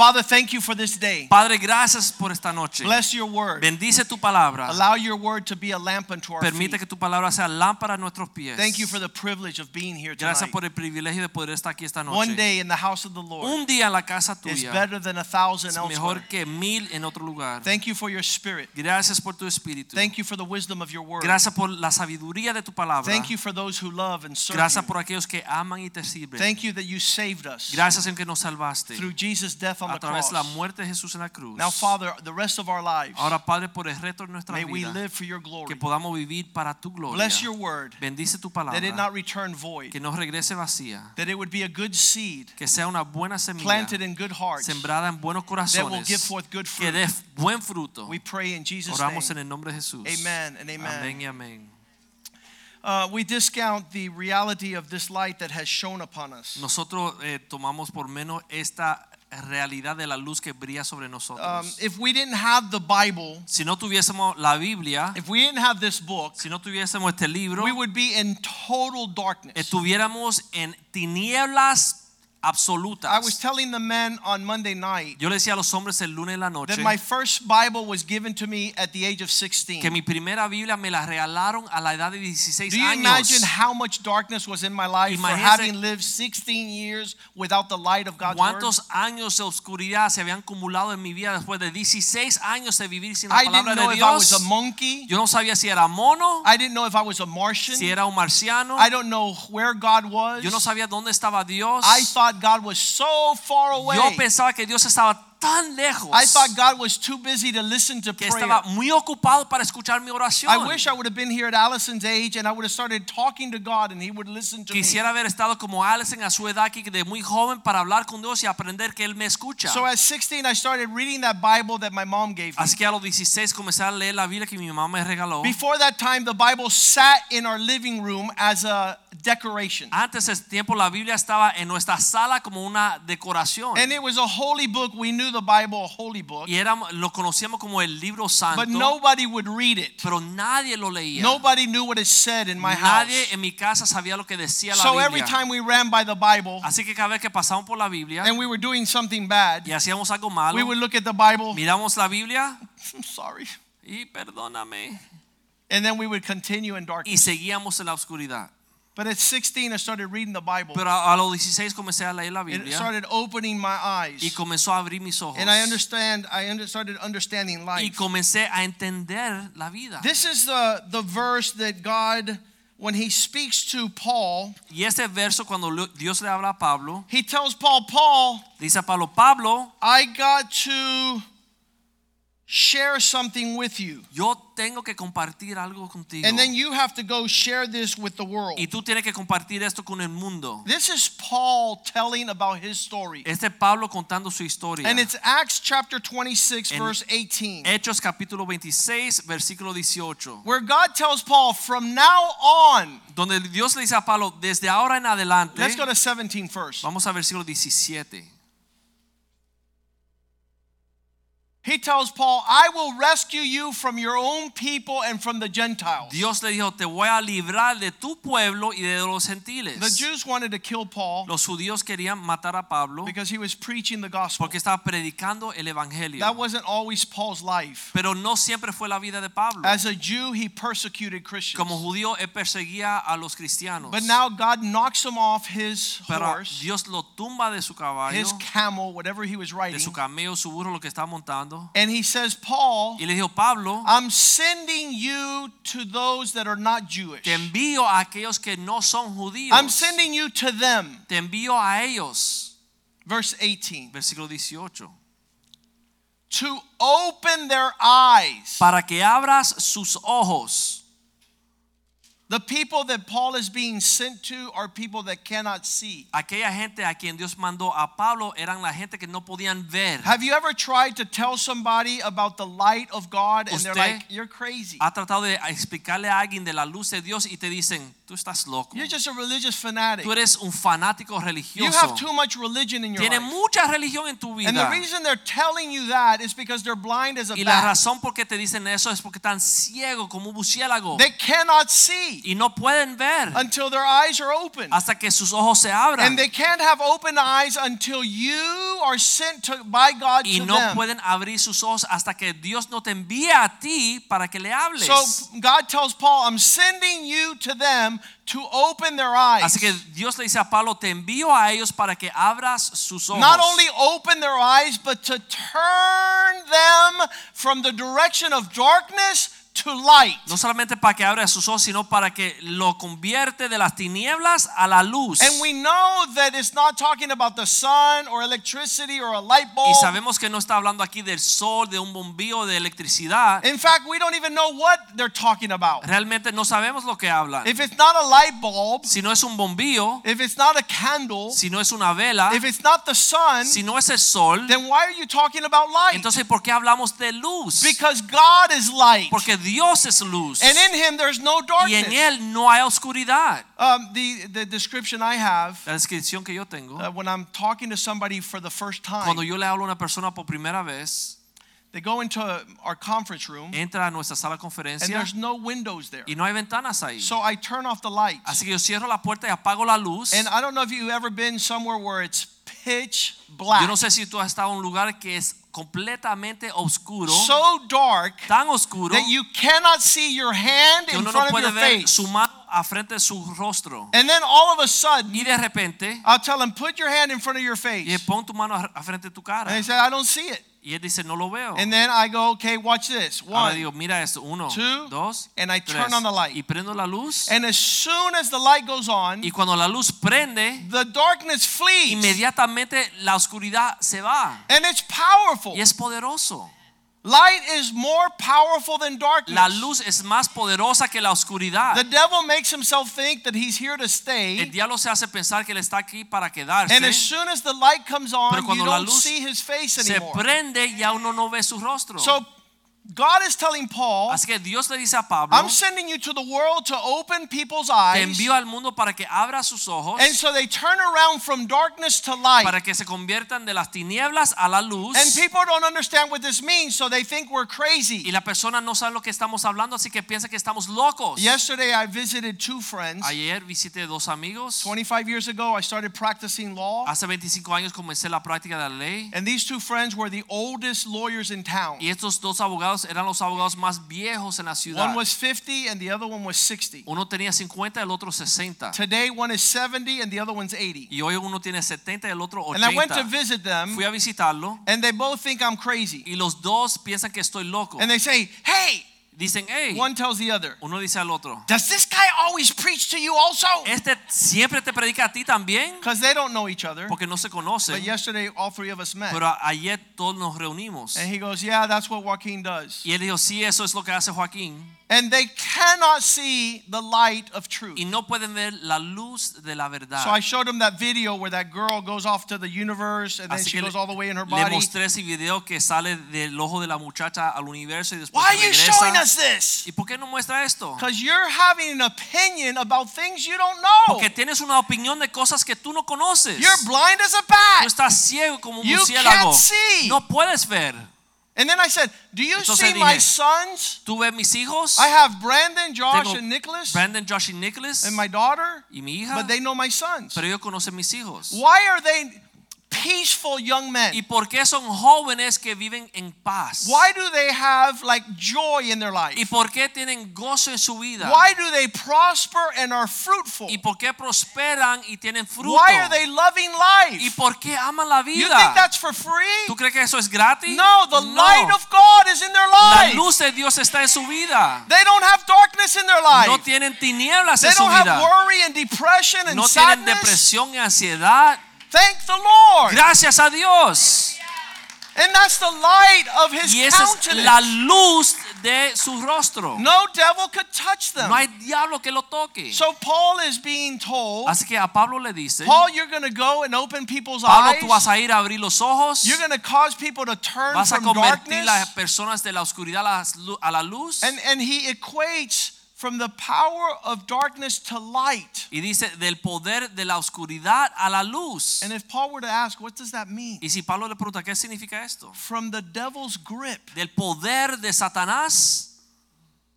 Father, thank you for this day. Padre, gracias por esta noche. Bless your word. Bendice tu palabra. Allow your word to be a lamp unto our Permite feet. que tu palabra sea lámpara a nuestros pies. Thank you for the privilege of being here tonight. Gracias por el privilegio de poder estar aquí esta noche. One day in the house of the Lord Un día en la casa is tuya better than a thousand es elsewhere. mejor que mil en otro lugar. Thank you for your spirit. Gracias por tu espíritu. Thank you for the wisdom of your word. Gracias por la sabiduría de tu palabra. Thank you for those who love and serve Gracias por aquellos que aman y te sirven. Thank you that you saved us Gracias en que nos salvaste through Jesus' death on a the través de la cross. muerte de Jesús en la cruz. Now, Father, the rest of our lives, Ahora, Padre, por el resto de nuestra may we vida, live for your que glory. podamos vivir para tu gloria. Bless your word, Bendice tu that it not return void, Que no regrese vacía. that it would be a good seed Que sea una buena semilla. planted in good hearts sembrada en buenos that will corazones give forth good que fruit. dé buen fruto. We pray in Jesus' Oramos en name. el nombre de Jesús. Amen and amen. Amén y amén. Uh, we discount the reality of this light that has shone upon us. Nosotros eh, tomamos por menos esta realidad de la luz que brilla sobre Um, if we didn't have the Bible, si no tuviésemos la Biblia, if we didn't have this book, si no tuviésemos este libro, we would be in total darkness. estuviéramos en tinieblas I was telling the men on Monday night Yo le decía a los hombres el lunes en la noche that my first Bible was given to me at the age of 16. que mi primera Biblia me la regalaron a la edad de 16 Do you años. imagine how much darkness was in my life for having lived 16 years without the light of God's word? ¿Cuántos años de oscuridad se habían acumulado en mi vida después de 16 años de vivir sin la I didn't know de if I was Dios? a monkey. Yo no sabía si era mono, I didn't know if I was a Martian. si era un marciano. I don't know where God was. Yo no sabía dónde estaba Dios. I thought God was so far away. Yo pensaba que Dios estaba tan lejos I thought God was too busy to listen to que prayer. estaba muy ocupado para escuchar mi oración. I wish I would have been here at Allison's age and I would have started talking to God and he would listen to me. Quisiera haber estado como Alison a su edad aquí de muy joven para hablar con Dios y aprender que Él me escucha. So at 16 I started reading that Bible that my mom gave me. Así que a los 16 comencé a leer la Biblia que mi mamá me regaló. Before that time the Bible sat in our living room as a decoration. Antes ese tiempo la Biblia estaba en nuestra sala como una decoración. And it was a holy book. We knew the Bible a holy book, y éramos, lo conocíamos como el libro santo, but nobody would read it. pero nadie lo leía. Nobody knew what it said in my nadie house. en mi casa sabía lo que decía la So Biblia. every time we ran by the Bible Así que cada vez que pasamos por la Biblia and we were doing something bad, y hacíamos algo malo, we would look at the Bible. miramos la Biblia I'm sorry. y perdóname And then we would continue in darkness. y seguíamos en la oscuridad. But at 16, I started reading the Bible. Pero a, a los 16 comencé a leer la Biblia. It started opening my eyes. y comenzó a abrir mis ojos And I understand, I under, started understanding life. y comencé a entender la vida. This is the, the verse that God, when He speaks to Paul, Y este verso cuando Dios le habla a Pablo, He tells Paul, Paul, dice a Pablo, Pablo, I got to share something with you. yo tengo que compartir algo contigo. And then you have to go share this with the world. Y tú tienes que compartir esto con el mundo. This is Paul telling about his story. Este es Pablo contando su historia. And it's Acts chapter 26, En- verse 18. Hechos capítulo 26, versículo 18. Where God tells Paul, from now on, Donde Dios le dice a Pablo, desde ahora en adelante, let's go to 17 first. vamos a versículo 17. He tells Paul, I will rescue you from your own people and from the Gentiles. Dios le dijo, te voy a librar de tu pueblo y de los gentiles. The Jews wanted to kill Paul Los judíos querían matar a Pablo because he was preaching the gospel. porque estaba predicando el evangelio. That wasn't always Paul's life. Pero no siempre fue la vida de Pablo. As a Jew, he persecuted Christians. Como judío, él perseguía a los cristianos. But now God knocks him off his Pero horse, Dios lo tumba de su caballo, his camel, whatever he was riding. de su camello, su burro, lo que estaba montando. And he says, Paul, Y le dijo, Pablo, I'm sending you to those that are not Jewish. te envío a aquellos que no son judíos. I'm sending you to them. Te envío a ellos. Verse 18. Versículo 18. To open their eyes Para que abras sus ojos The people that Paul is being sent to are people that cannot see. Aquella gente a quien Dios mandó a Pablo eran la gente que no podían ver. Have you ever tried to tell somebody about the light of God and they're like, you're crazy? Ha tratado de explicarle a alguien de la luz de Dios y te dicen, tú estás loco. You're just a religious fanatic. Tú eres un fanático religioso. You have too much religion in your Tiene life. mucha religión en tu vida. And the reason they're telling you that is because they're blind as a Y la razón por qué te dicen eso es porque están ciegos como un murciélago They cannot see y no pueden ver until their eyes are open. hasta que sus ojos se abran. And they can't have open eyes until you are sent to, by God Y to no them. pueden abrir sus ojos hasta que Dios no te envíe a ti para que le hables. So God tells Paul, I'm sending you to them to open their eyes. Así que Dios le dice a Pablo, te envío a ellos para que abras sus ojos. Not only open their eyes, but to turn them from the direction of darkness to light. No solamente para que abra sus ojos, sino para que lo convierte de las tinieblas a la luz. And we know that it's not talking about the sun or electricity or a light bulb. Y sabemos que no está hablando aquí del sol, de un bombillo de electricidad. In fact, we don't even know what they're talking about. Realmente no sabemos lo que hablan. If it's not a light bulb, Si no es un bombillo, if it's not a candle, si no es una vela, if it's not the sun, si no es el sol, then why are you talking about light? entonces ¿por qué hablamos de luz? Because God is light. Porque Dios es luz. And in him there's no Y en darkness. él no hay oscuridad. Um, the, the description I have La descripción que yo tengo, uh, when I'm talking to somebody for the first cuando time, yo le hablo a una persona por primera vez, they go into our conference room entra a nuestra sala de and there's no windows there. y no hay ventanas ahí. So I turn off the lights. Así que yo cierro la puerta y apago la luz. And I don't know if you've ever been somewhere where it's pitch black. Yo no sé si tú has estado en un lugar que es completamente oscuro, so dark tan oscuro that you cannot see your hand in uno no front of your ver face. su mano a frente de su rostro. And then all of a sudden, Y de repente, I'll tell them, put your hand in front of your face. y pon tu mano a frente de tu cara. And they say, I don't see it. Y él dice, no lo veo. And then I go, okay, watch this. Ahora One. digo, mira esto, uno, two, dos, and I tres. turn on the light. Y prendo la luz. And as soon as the light goes on, Y cuando la luz prende, the darkness flees. inmediatamente la oscuridad se va. And it's powerful. Y es poderoso. Light is more powerful than darkness. La luz es más poderosa que la oscuridad. The devil makes himself think that he's here to stay. El diablo se hace pensar que él está aquí para quedarse. And as soon as the light comes on, Pero you la don't luz see his face anymore. Se prende ya uno no ve su rostro. So God is telling Paul, Así que Dios le dice a Pablo, I'm sending you to the world to open people's eyes. te envío al mundo para que abra sus ojos, And so they turn around from darkness to light. para que se conviertan de las tinieblas a la luz. And people don't understand what this means, so they think we're crazy. Y crazy. la persona no sabe lo que estamos hablando, así que piensa que estamos locos. Yesterday, I visited two friends. Ayer visité dos amigos. 25 years ago, I started practicing law. Hace 25 años comencé la práctica de la ley. And these two friends were the oldest lawyers in town. Y estos dos abogados eran los abogados más viejos en la ciudad. One was 50 and the other one was 60. Uno tenía 50 el otro 60. Today, one is 70 and the other one's 80. Y hoy uno tiene 70 y el otro And I went to visit them, Fui a visitarlo and they both think I'm crazy. y los dos piensan que estoy loco. And they say, Hey, Dicen, hey, one tells the other, uno dice al otro, Does this guy always preach to you also? este siempre te predica a ti también Because they don't know each other. porque no se But yesterday, all three of us met. Pero ayer todos nos reunimos. And he goes, Yeah, that's what Joaquin does. Y él dijo, sí, eso es lo que hace Joaquín. And they cannot see the light of truth. Y no pueden ver la luz de la verdad. So I showed him that video where that girl goes off to the universe and then she goes all the way in her Le body. mostré ese video que sale del ojo de la muchacha al universo y después Why are you showing us this? ¿Y por qué no muestra esto? Because you're having an opinion about things you don't know. Porque tienes una opinión de cosas que tú no conoces. You're blind as a Tú bat. estás ciego como un You murciélago. can't see. No puedes ver. And then I said, Do you Entonces see dije, my sons? Tú ves mis hijos. I have Brandon, Josh, Tengo and Nicholas, Brandon, Josh y Nicholas. and my daughter, y mi hija. but they know my sons. pero ellos conocen mis hijos. Why are they peaceful young men? ¿Y por qué son jóvenes que viven en paz? Why do they have like joy in their life? ¿Y por qué tienen gozo en su vida? Why do they prosper and are fruitful? ¿Y por qué prosperan y tienen fruto? Why are they loving ¿Y life? por qué aman la You think that's for free? ¿Tú crees que eso es gratis? No, the No. light of God is in their La life. luz de Dios está en su vida. They don't have darkness in their No life. tienen tinieblas They en su don't have worry and depression and No tienen sadness. depresión y ansiedad. Thank the Lord. Gracias a Dios. And that's the light of his Y esa es la luz de su rostro. No devil could touch them. No hay diablo que lo toque. So Paul is being told, Así que a Pablo le dice, Paul, you're going to go and open people's Pablo, eyes. tú vas a ir a abrir los ojos, You're going to cause people to turn vas a from convertir las personas de la oscuridad a a la luz. And, and he equates from the power of darkness to light. Y dice, del poder de la oscuridad a la luz. And if Paul were to ask, what does that mean? Y si Pablo le pregunta, ¿qué significa esto? From the devil's grip Del poder de Satanás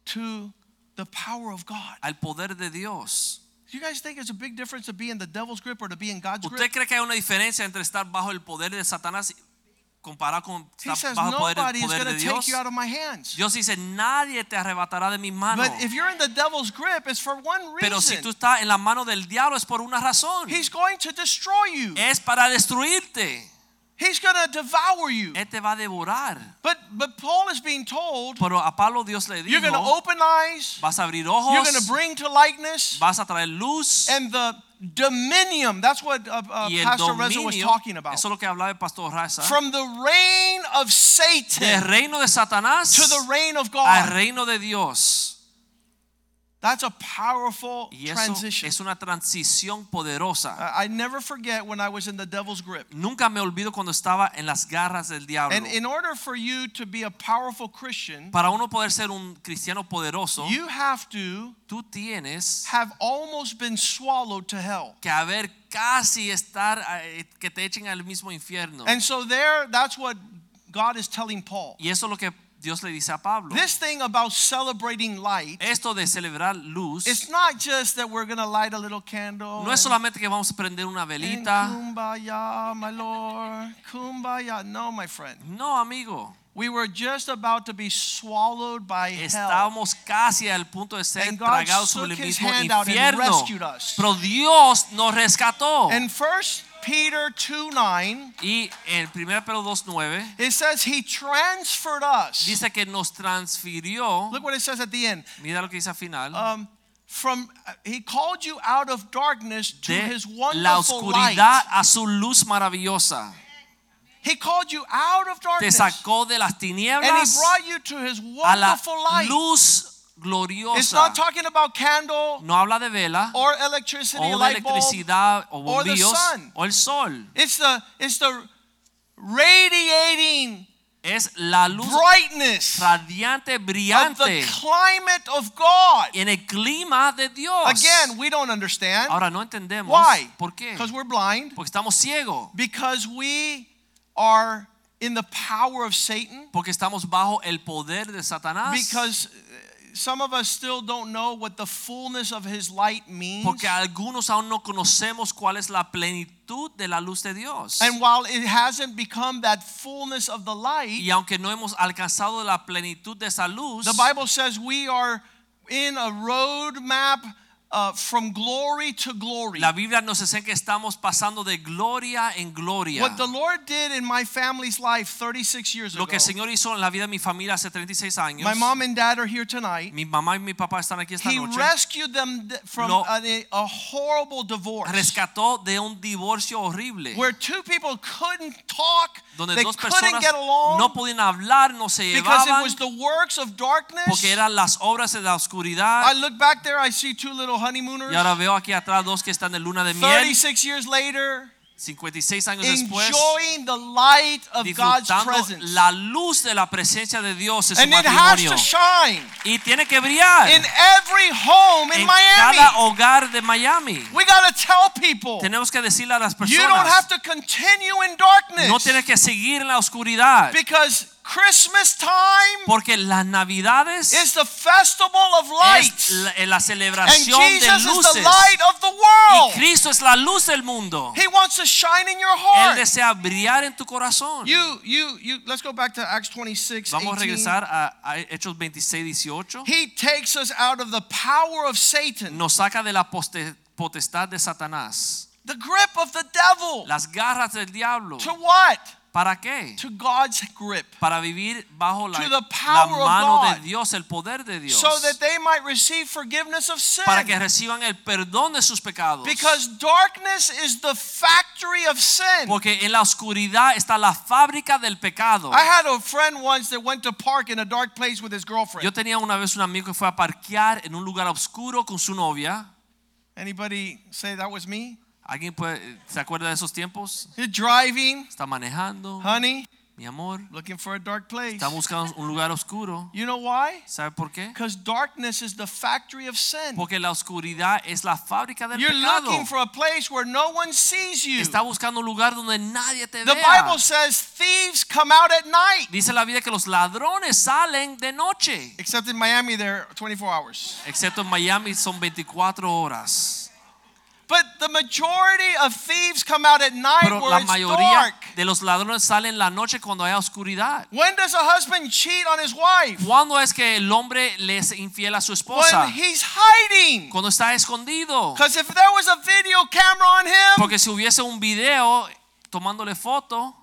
to the power of God. al poder de Dios. Do you guys think there's a big difference to be in the devil's grip or to be in God's ¿Usted grip? cree que hay una diferencia entre estar bajo el poder de Satanás comparado con He says, bajo poder, nobody is poder going de to take Dios? you out of my hands. Dios dice, nadie te arrebatará de mis manos. But if you're in the devil's grip, it's for one reason. Pero si tú estás en la mano del diablo es por una razón. He's going to destroy you. Es para destruirte. He's going to devour you. Él te va a devorar. But but Paul is being told, Pero a Pablo Dios le dijo. you're going to open eyes, vas a abrir ojos. you're going to bring to likeness, vas a traer luz and the dominion. That's what uh, uh, Pastor Reza was talking about. Eso es lo que hablaba el pastor Raza. From the reign of Del Satan reino de Satanás to the reign of al God. reino de Dios. That's a powerful Y eso transition. es una transición poderosa. I I never forget when I was in the devil's grip. Nunca me olvido cuando estaba en las garras del diablo. And in order for you to be a powerful Christian, Para uno poder ser un cristiano poderoso, you have to tú tienes have almost been swallowed to hell. que haber casi estar eh, que te echen al mismo infierno. And so there, that's what God is telling Paul. Y eso es lo que Dios le dice a Pablo. This thing about celebrating light, Esto de celebrar luz it's not just that we're going to light a little candle. no es solamente que vamos a prender una velita. kumbaya, my Lord. Kumbaya. No, my friend. No, amigo. We were just about to be swallowed by hell. Estábamos casi al punto de ser And tragados por el mismo hand out and infierno. Pero Dios nos rescató. And 1 Peter 2 9, Y en 1 Pedro 2.9 it says he transferred us. dice que nos transfirió. Look what it says at the end. Mira lo que dice al final. Um, from he called you out of darkness to de his la oscuridad light. a su luz maravillosa. He called you out of darkness. Te sacó de las tinieblas. and he brought you to his a la wonderful light. luz It's not talking about candle No habla de vela or electricity, o de light bulb. electricidad o or the sun. o el sol. It's the it's the radiating Es la luz brightness radiante, of the climate of God. en el clima de Dios. Again, we don't understand. Ahora no entendemos Why? por qué. Because we're blind. Porque estamos ciegos. Because we are in the power of Satan. Porque estamos bajo el poder de Satanás. Because some of us still don't know what the fullness of his light means. Porque algunos aún no conocemos cuál es la plenitud de la luz de Dios. And while it hasn't become that fullness of the light, Y aunque no hemos alcanzado la plenitud de esa luz, the Bible says we are in a roadmap uh, from glory to glory. la Biblia nos enseña que estamos pasando de gloria en gloria. What the Lord did in my family's life 36 years ago. Lo que el Señor hizo en la vida de mi familia hace 36 años. My mom and dad are here tonight. mi mamá y mi papá están aquí esta He noche. rescued them from Lo- a, a horrible divorce Rescató de un divorcio horrible. where two people couldn't talk, donde they dos couldn't personas get along no podían hablar, no se because it was the works of darkness. porque eran las obras de la oscuridad. I look back there, I see two little honeymooners. Y ahora veo aquí atrás dos que están de luna de miel, 36 years later, 56 años después, enjoying the light of God's presence. la luz de la presencia de Dios en su And it has matrimonio. to shine Y tiene que brillar in every home in en Miami. cada hogar de Miami. We got to tell people Tenemos que decirle a las you don't have personas, to continue in darkness no tienes que seguir en la oscuridad, because Christmas time porque las navidades is the festival of es lights. la, eh, la And celebración de Jesus is the light of the Y world. Cristo es la luz del mundo. He wants to shine in your heart. Él desea brillar en tu corazón. You, you, you, let's go back to Acts 26, Vamos a regresar a, a Hechos 26, 18. He takes us out of the power of Satan, Nos saca de la potestad de Satanás. the grip of the devil. Las garras del diablo. To what? ¿Para qué? To God's grip. Para vivir bajo la, To the la power of God. de Dios, el poder de Dios. So that they might receive forgiveness of sin. para que reciban el perdón de sus pecados. Because darkness is the factory of sin. Porque en la oscuridad está la fábrica del pecado. I had a friend once that went to park in a dark place with his girlfriend. Yo tenía una vez un amigo que fue a parquear en un lugar oscuro con su novia. Anybody say that was me? ¿Alguien puede, se acuerda de esos tiempos? He's driving, Está manejando. honey, Mi amor, looking for a dark place. está buscando un lugar oscuro. You know why? ¿Sabe por qué? Because darkness is the factory of sin. Porque la oscuridad es la fábrica del You're pecado. looking for a place where no one sees you. Está buscando un lugar donde nadie te The vea. Bible says thieves come out at night. Dice la Biblia que los ladrones salen de noche. Except in Miami, they're 24 hours. Excepto en Miami son 24 horas. But the majority of thieves come out at night Pero la mayoría dark. de los ladrones salen la noche cuando hay oscuridad. When does a husband cheat on his wife? ¿Cuándo es que el hombre le es infiel a su esposa? When he's hiding. Cuando está escondido. Because if there was a video camera on him, Porque si hubiese un video tomándole foto,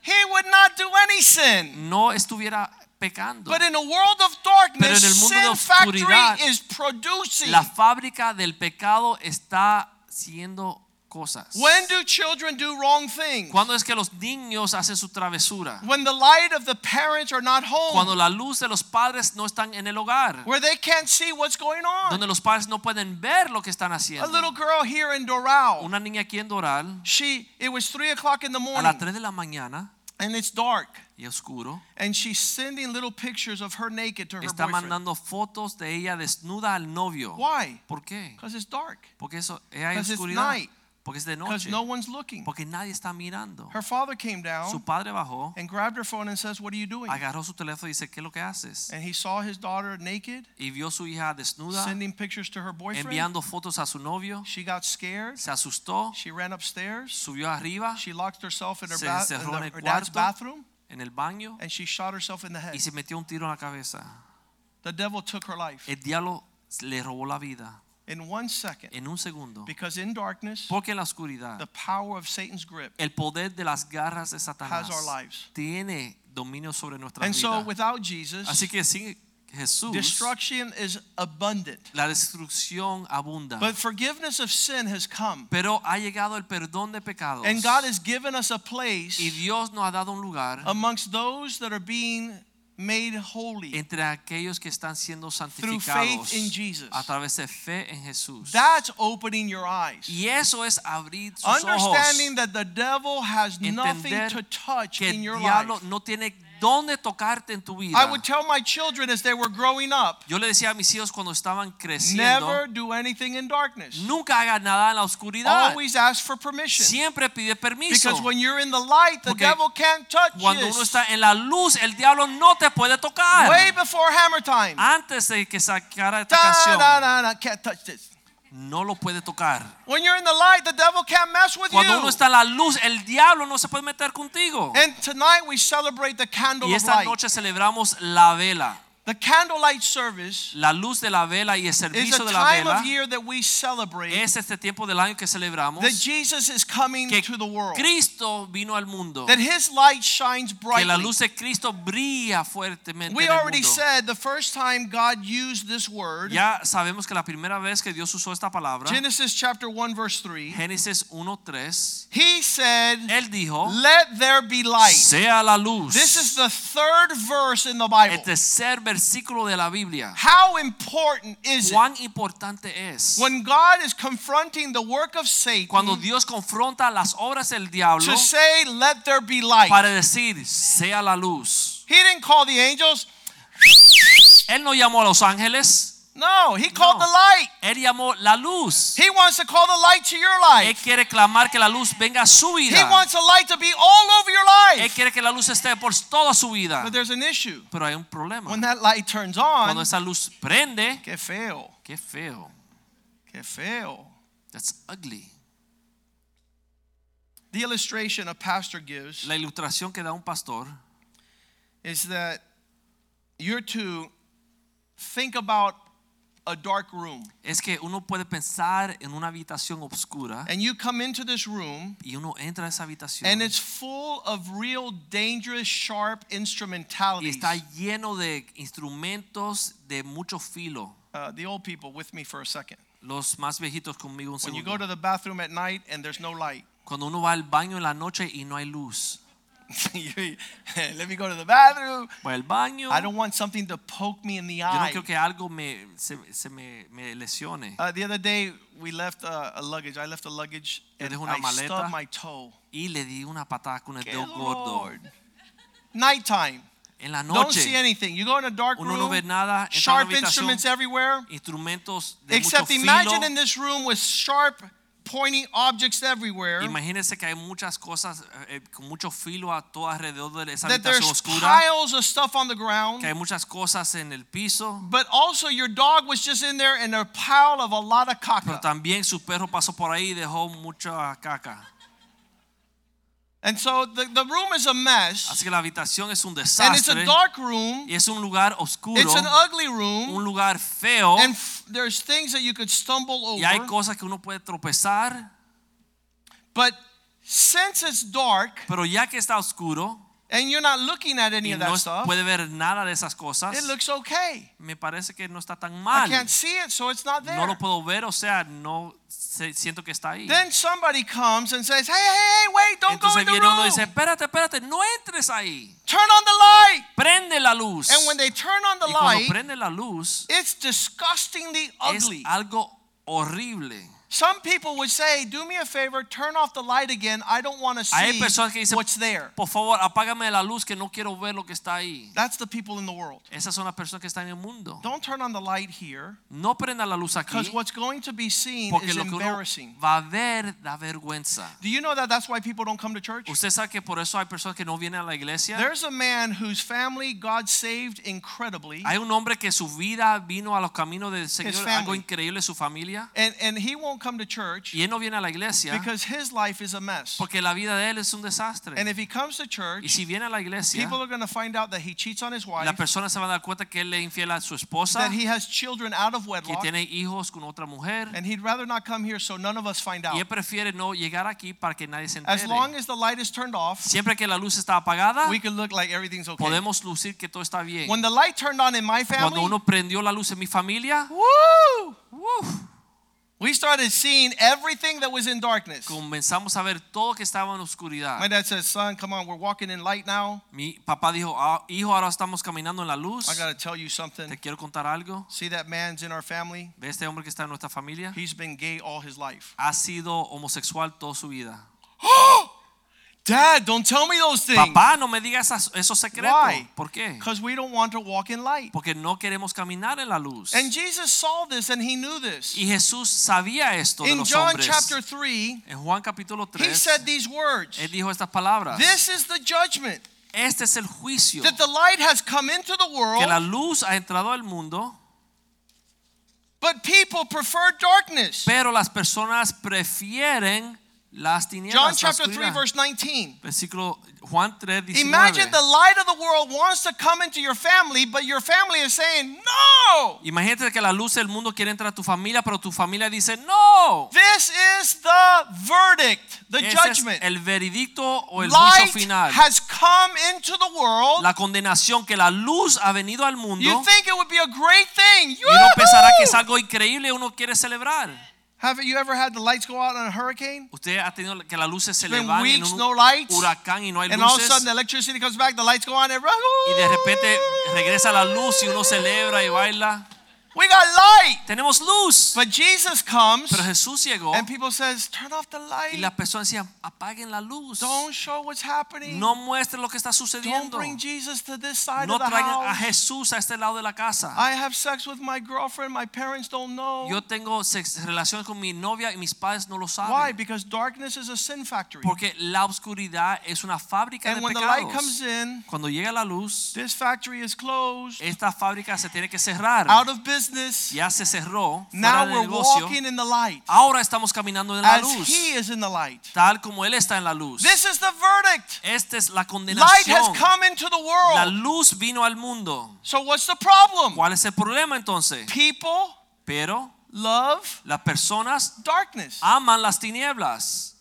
he would not do any sin. no estuviera pecando. But in a world of Pero en el darkness, mundo de oscuridad, is producing. La fábrica del pecado está haciendo cosas. When do children do wrong things? ¿Cuándo es que los niños hacen su travesura? When the light of the parents are not home. Cuando la luz de los padres no están en el hogar. where they can't see what's going on. Donde los padres no pueden ver lo que están haciendo. A little girl here in Doral, Una niña aquí en Doral, she it was three o'clock in the morning. a las morning 3 de la mañana and it's dark, y oscuro, and she's sending little pictures of her naked to her está boyfriend. mandando fotos de ella desnuda al novio. Why? ¿Por qué? Because it's dark. Porque eso es hay 'Cause it's oscuridad. night. Porque es de Because noche. no one's looking. Porque nadie está mirando. Her father came Su down padre bajó, and grabbed her phone and says, "What are you doing?" agarró su teléfono y dice, ¿qué es lo que haces? And he saw his daughter naked, Y vio su hija desnuda, sending pictures to her boyfriend. enviando fotos a su novio. She got scared. Se asustó, She ran upstairs. subió arriba She locked herself in her, Se in encerró en the- el her dad's cuarto. bathroom, en el baño and she shot herself in the y head. se metió un tiro en la cabeza. The devil took her life El diablo le robó la vida in one second. en un segundo. Because in darkness, Porque en la oscuridad, the power of Satan's grip el poder de las garras de Satanás has our lives. tiene dominio sobre nuestra And so without Jesus, Así que sin Jesús, destruction is abundant. la destrucción abunda. But forgiveness of sin has come. Pero ha llegado el perdón de pecados. And God has given us a place y Dios nos ha dado un lugar amongst those that are being made holy. entre aquellos que están siendo Through santificados faith in Jesus. a través de fe en Jesús. That's opening your eyes. y eso es abrir sus ojos. Understanding that the devil has nothing to touch que in your diablo life. no tiene dónde tocarte en tu vida. I would tell my children as they were growing up, Yo le decía a mis hijos cuando estaban creciendo, never do anything in darkness. nunca hagas nada en la oscuridad. Always ask for permission. Siempre pide permiso. Because when you're in the light, the Porque devil can't touch Cuando you. uno está en la luz, el diablo no te puede tocar. Way before hammer time. Antes de que sacara esta canción, can't touch this. No lo puede tocar. When you're in the light, the devil can't mess with Cuando you. uno está en la luz, el diablo no se puede meter contigo. And tonight we celebrate the candle Y of esta light. noche celebramos la vela. The candlelight service La luz de la vela y el servicio de la vela of year that we celebrate es este tiempo del año que celebramos that Jesus is coming que to the world. Cristo vino al mundo. That his light shines Que la luz de Cristo brilla fuertemente We en el already mundo. said the first time God used this word, Ya sabemos que la primera vez que Dios usó esta palabra, Genesis chapter 1 verse 3, Génesis 1:3, he said, él dijo, "Let there be light." sea la luz. This is the third verse in the el Bible. tercer versículo de la Biblia. How important is it Cuán importante es when God is confronting the work of Satan cuando Dios confronta las obras del diablo to say, "Let there be light"? para decir, sea la luz. He didn't call the angels. Él no llamó a los ángeles, No, he called No. the light. él llamó la luz. He wants to call the light to your life. Él quiere clamar que la luz venga a su He wants the light to be all over your life. Él quiere que la luz esté por toda su vida. But there's an issue. Pero hay un problema. When that light turns on, Cuando esa luz prende, qué feo, qué feo. qué feo. That's ugly. The illustration a pastor gives La ilustración que da un pastor is that you're to think about a dark room es que uno puede pensar en una habitación oscura and you come into this room y uno entra a esa habitación and it's full of real dangerous, sharp y está lleno de instrumentos de mucho filo. Uh, the old people with me for a second. Los más viejitos conmigo un segundo. When you go to the bathroom at night and there's no light, Cuando uno va al baño en la noche y no hay luz. let me go to the bathroom. Voy al baño. I don't want something to poke me in the Yo no eye. quiero que algo me, se, se me, me lesione. Uh, the other day we left uh, a luggage. I left a luggage Yo and una I maleta. stubbed my toe. Y le di una patada con el dedo gordo. Nighttime. En la Don't see anything. You go in a dark uno no ve room. nada. A Sharp instruments everywhere. instrumentos de Except mucho imagine in this room with sharp, pointy objects everywhere. Imagínense que hay muchas cosas eh, con mucho filo a todo alrededor de esa That habitación there's oscura. piles of stuff on the ground. Que hay muchas cosas en el piso. But also your dog was just in there and a pile of a lot of Pero caca. también su perro pasó por ahí y dejó mucha caca. And so the, the room is a mess. Así que la habitación es un desastre. And it's a dark room. Y es un lugar oscuro. It's an ugly room. Un lugar feo. And there's things that you could stumble over. Y hay cosas que uno puede tropezar. But since it's dark Pero ya que está oscuro and you're not looking at any y of no that es- stuff, puede ver nada de esas cosas, it looks okay. me parece que no está tan mal. I can't see it, so it's not there. No lo puedo ver, o sea, no siento que está ahí. Then somebody comes and says, hey, hey, hey, wait, don't go Entonces in the viene uno y room. dice, espérate, espérate, no entres ahí. Turn on the light. Prende la luz. And when they turn on the y cuando light, prende la luz, it's disgustingly es ugly. algo horrible. Some people would say, do me a favor, turn off the light again. I don't want to see dicen, what's there. por favor, apágame la luz que no quiero ver lo que está ahí. That's the people in the world. Esas son las personas que están en el mundo. Don't turn on the light here No prenda la luz aquí, because what's going to be seen porque is lo que uno embarrassing. va a ver da vergüenza. Do you know that that's why people don't come to church? Usted sabe que por eso hay personas que no vienen a la iglesia. There's a man whose family God saved incredibly, Hay un hombre que su vida vino a los caminos del Señor, family. algo increíble su familia, and, and he won't come to church y él no viene a la iglesia because his life is a mess. porque la vida de él es un desastre. And if he comes to Y church, si viene a la iglesia, people are going to find out that he cheats on his wife, las personas se van a dar cuenta que él le infiel a su esposa, that he has children out of que wedlock, tiene hijos con otra mujer, and he'd rather not come here so none of us find y out. él prefiere no llegar aquí para que nadie se As long as the light is turned off, Siempre que la luz está apagada, we can look like everything's okay. podemos lucir que todo está bien. When the light turned on in my Cuando family, uno prendió la luz en mi familia, woo, uf, we started seeing everything that was in darkness. comenzamos a ver todo que estaba en oscuridad. My dad says, "Son, come on, we're walking in light now. Mi papá dijo, "Ah, hijo, ahora estamos caminando en la luz. I got to tell you something. Te quiero contar algo. See that man's in our family? Ve este hombre que está en nuestra familia. He's been gay all his life." Ha sido homosexual toda su vida. Dad, don't tell me those things. Papá, no me digas esos secretos. Why? ¿Por qué? Because we don't want to walk in light. Porque no queremos caminar en la luz. And Jesus saw this and he knew this. Y Jesús sabía esto de In los John hombres. chapter 3, En Juan capítulo 3, he said these words. él dijo estas palabras. This is the judgment Este es el juicio. that the light has come into the world. Que la luz ha entrado al mundo, but people prefer darkness. pero las personas prefieren las tinieblas. John chapter 3 oscuridad. verse 19. Versículo Juan 3, 19. Imagine the light of the world wants to come into your family, but your family is saying, "No! Imagínate que la luz del mundo quiere entrar a tu familia, pero tu familia dice no. This is the verdict, the Ese es judgment. el veredicto o el juicio Light final. has come into the world. La condenación que la luz ha venido al mundo. You think it would be a great thing. Y uno pensará que es algo increíble uno quiere celebrar. Haven't you ever had the lights go out on a hurricane? Usted ha tenido que las luces se le van en un no lights. huracán y no hay And all of a sudden the electricity comes back, the lights go on, and Y de repente regresa la luz y uno celebra y baila. We got light. Tenemos luz. But Jesus comes Pero Jesús llegó and people says, turn off the light. y las personas decían, apaguen la luz. Don't show what's happening. No muestren lo que está sucediendo. Don't bring Jesus to this side No of the traigan a. Jesús a este lado de la casa. I have sex with my girlfriend. My parents don't know. Yo tengo relaciones con mi novia y mis padres no lo saben. Why? Because darkness is a sin factory. Porque la oscuridad es una fábrica And de when the light comes in, Cuando llega la luz, this factory is closed, esta fábrica se tiene que cerrar. out of business. Ya se cerró, Now we're negocio. walking in the light Ahora estamos caminando en la as luz, He is in the light. tal como Él está en la luz. This is the verdict. Esta es la Light has come into the La world. luz vino al mundo. So what's the problem? ¿Cuál es el problema entonces? People Pero love las personas darkness. aman las tinieblas.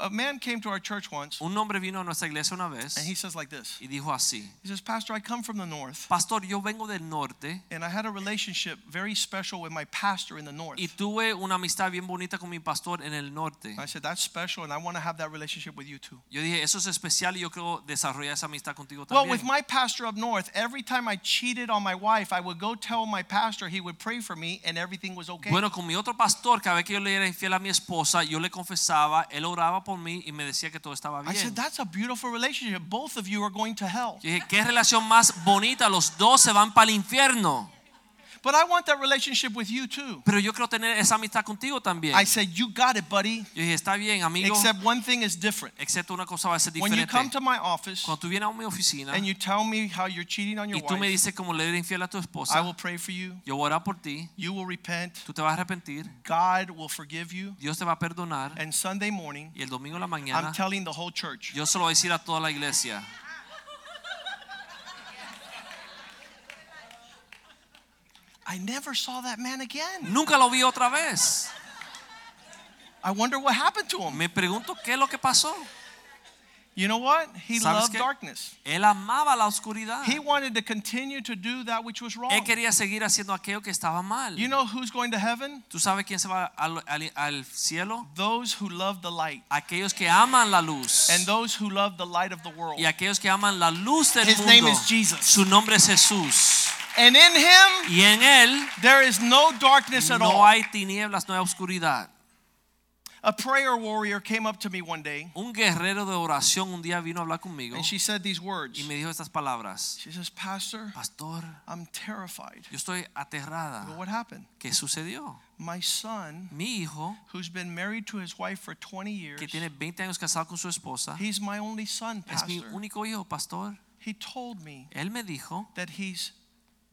A man came to our church once Un hombre vino a nuestra iglesia una vez and he says like this. y dijo así, He says, Pastor, I come from the north Pastor, yo vengo del norte and I had a relationship very special with my pastor in the north. y tuve una amistad bien bonita con mi pastor en el norte. I said, That's special and I want to have that relationship with you too. Yo dije, eso es especial y yo quiero desarrollar esa amistad contigo Well, with my pastor up north, every time I cheated on my wife, I would go tell my pastor, he would pray for me, and everything was okay. Bueno, con mi otro pastor, cada vez que yo le era infiel a mi esposa, yo le confesaba, él oraba por mí y me decía que todo estaba I said, bien. That's a beautiful relationship. Both of you are going to hell. Dije, qué relación más bonita, los dos se van para el infierno. But I want that relationship with you too. Pero yo quiero tener esa amistad contigo también. I said, You got it, buddy. Yo dije, está bien, amigo, Except one thing is different. excepto una cosa va a ser diferente. When you come to my office Cuando tú vienes a mi oficina and you tell me how you're cheating on your y tú me wife, dices como le eres infiel a tu I will pray for you. yo voy a orar por ti, You will repent. tú te vas a arrepentir, God will forgive you. Dios te va a perdonar And Sunday morning, y el domingo en la I'm telling the whole church. yo se lo voy a decir a toda la iglesia. I never saw that man again. Nunca lo vi otra vez. I wonder what happened to him. Me pregunto qué es lo que pasó. You know what? He ¿Sabes loved qué? darkness. Él amaba la oscuridad. He wanted to continue to do that which was wrong. Él quería seguir haciendo aquello que estaba mal. You know who's going to heaven? ¿Tú sabes quién se va al, al- al cielo? Those who love the light Aquellos que aman la luz. and those who love the light of the world. Y aquellos que aman la luz del His mundo. name is Jesus. Su nombre es Jesús. And in him, Y en él there is no darkness at no all. hay tinieblas, no hay oscuridad. A prayer warrior came up to me one day Un guerrero de oración un día vino a hablar conmigo and she said these words. y me dijo estas palabras. She says, Pastor, Pastor, I'm terrified. yo estoy aterrada. go, What happened? ¿Qué sucedió? My son, Mi hijo, who's been married to his wife for 20 years, que tiene 20 años casado con su esposa, he's my only son, pastor. es mi único hijo, pastor. He told me Él me dijo that he's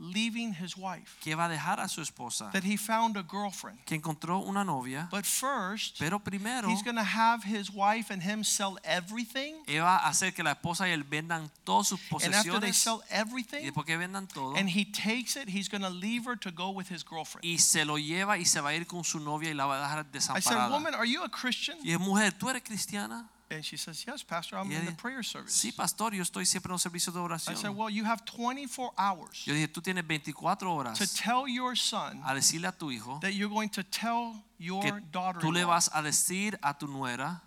leaving his wife, que va a dejar a su esposa, that he found a girlfriend. que encontró una novia, But first, pero primero he's going to have his wife and him sell everything. él va a hacer que la esposa y él vendan todas sus posesiones. And after they sell y everything, después que vendan todo and he takes it, he's going to leave her to go with his girlfriend. y se lo lleva y se va a ir con su novia y la va a dejar desamparada. I said. Woman, are you a Christian? Y mujer, ¿tú eres cristiana? And she says, Yes, Pastor, I'm in the prayer service. Sí, pastor, yo estoy siempre en un servicio de oración. I said. Well, you have 24 hours Yo dije, tú tienes 24 horas. to tell your son a decirle a tu hijo that you're going to tell your daughter. tú le vas a decir a tu nuera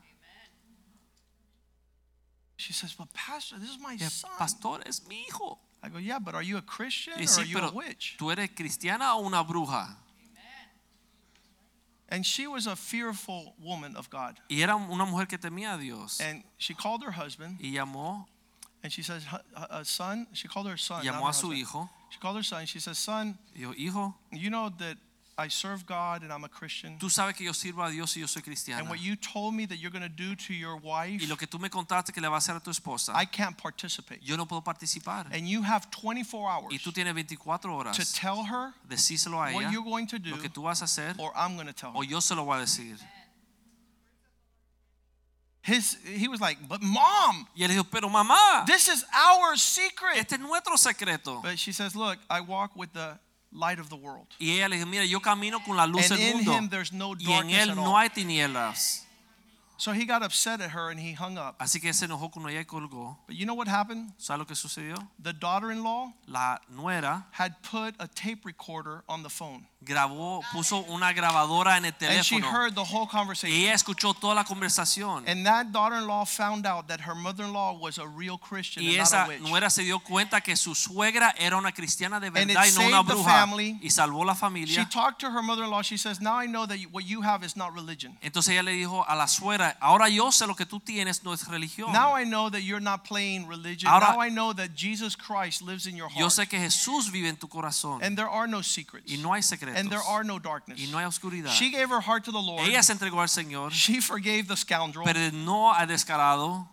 She says, But Pastor, this is my son. pastor es mi hijo. I go, Yeah, but are you a Christian or are you a witch? tú eres cristiana o una bruja. And she was a fearful woman of God. Y era una mujer que temía a Dios. And she called her husband Y llamó, and she says, "Hu- uh, Son, she called her son. llamó a su husband. hijo. She called her son. She says, Son, y Dijo, hijo, you know that I serve God and I'm a Christian. tú sabes que yo sirvo a Dios y yo soy And what you told me that you're going to do to your wife, Y lo que tú me contaste que le va a hacer a tu esposa, I can't participate. yo no puedo participar. And you have 24 hours Y tú tienes 24 horas. to tell her Decíselo a ella. what you're going to do, lo que tú vas a hacer or I'm going to tell her. o yo se lo voy a decir. His, he was like, But mom, Y él dijo, pero mamá, this is our secret. este es nuestro secreto. But she says, Look, I walk with the light of the world. Y ella le dijo, mira, yo camino con la luz And del in mundo. him there's no Y en él no hay tinieblas. So he got upset at her and he hung up. Así que se enojó con ella y colgó. But you know what happened? ¿Sabes lo que sucedió? The daughter in law La nuera had put a tape recorder on the phone. Grabó, puso una grabadora en el And she teléfono. heard the whole Y conversation. ella escuchó toda la conversación. And that daughter in law found out that her mother in law was a real Christian Y and not esa a witch. nuera se dio cuenta que su suegra era una cristiana de it verdad y no una saved the bruja. family. Y salvó la She familia. talked to her mother in law. She says, Now I know that you- what you have is not religion. Entonces ella le dijo a la suegra, ahora yo sé lo que tú tienes no es religión. Now I know that you're not playing religion. Ahora- now I know that Jesus Christ lives in your Yo heart. sé que Jesús vive en tu corazón. And there are no secrets. Y no hay secretos. And there are no darkness. Y no hay oscuridad. She gave her heart to the Lord. Ella se entregó al Señor, She forgave the scoundrel. perdonó al descarado.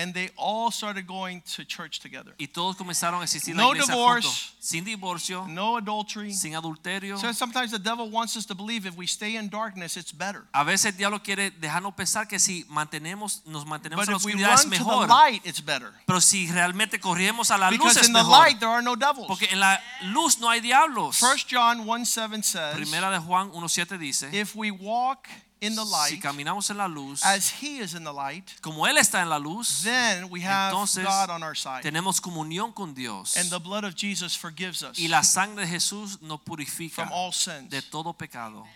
And they all started going to church together. Y todos comenzaron a asistir a No la iglesia divorce. juntos, sin divorcio, No adultery. sin adulterio. So sometimes the devil wants us to believe if we stay in darkness, it's better. A veces el diablo quiere dejarnos pensar que si mantenemos, nos mantenemos But en la if we oscuridad es run to the mejor. light, it's better. Pero si realmente corremos a la luz Because es in the mejor. light there are no devils. Porque en la luz no hay diablos. 1 John 1 7 says, Primera de Juan 1.7 dice, If we walk in the si light caminamos en la luz, as he is in the light, como Él está en la luz, then we have entonces God on our side. tenemos comunión con Dios. And the blood of Jesus forgives us Y la sangre de Jesús nos purifica from all sins. de todo pecado.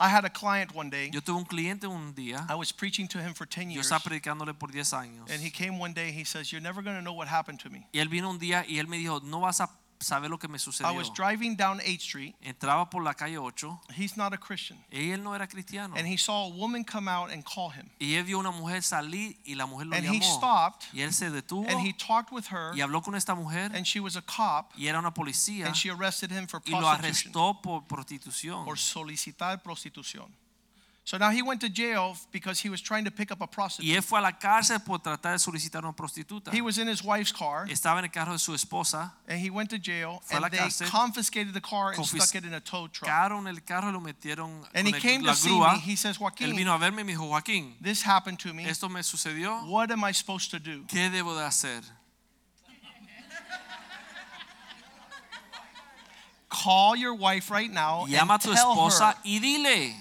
I had a client one day. Yo tuve un cliente un día, I was preaching to him for 10 yo years. estaba predicándole por 10 años. And he came one day, he says, You're never going to know what happened to me. Y él vino un día y él me dijo, no vas a saber lo que me I was driving down 8th Street. Entraba por la calle 8 He's not a Christian. y él no era cristiano. And he saw a woman come out and call him. Y él vio una mujer salir y la mujer lo And he stopped Y él se detuvo and he talked with her. y habló con esta mujer And she was a cop. y era una policía And she arrested him for y lo prostitution arrestó por prostitución. or solicitar prostitución. So now he went to jail because he was trying to pick up a Y prostitute. él fue a la cárcel por tratar de solicitar una prostituta. He was in his wife's car Estaba en el carro de su esposa, and he went to jail Fue and they cárcel. confiscated the car and stuck it in a tow truck. sacaron el carro y lo metieron And he el- came la to see me. He says, Él Joaquin, vino a verme y me dijo, Joaquín, this happened to me. esto me sucedió. What am I supposed to do? ¿Qué debo de hacer? Call your wife right now Llama a and tu tell esposa her, y dile,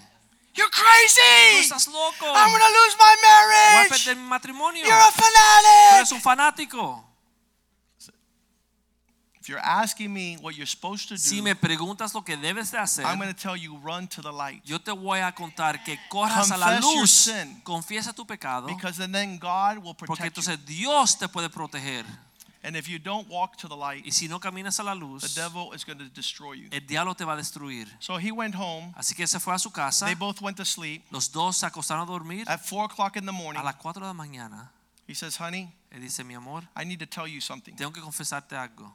You're tú crazy! estás loco. I'm going to lose my Voy a marriage! perder mi matrimonio. You're a Tú eres fanatic! un fanático. If you're asking me what you're supposed to do, Si do, me preguntas lo que debes de hacer, I'm going to tell you run to the light. yo te voy a contar que corras a la Confess your luz, sin. confiesa tu pecado, Because then God will protect you. entonces Dios te puede proteger. And if you don't walk to the light, Y si no caminas a la luz, the devil is going to destroy you. el diablo te va a destruir. So he went home. Así que se fue a su casa. They both went to sleep. Los dos se acostaron a dormir. At 4 o'clock in the morning. A las 4 de la mañana, he says, Honey, él dice, mi amor, I need to tell you something. tengo que confesarte algo.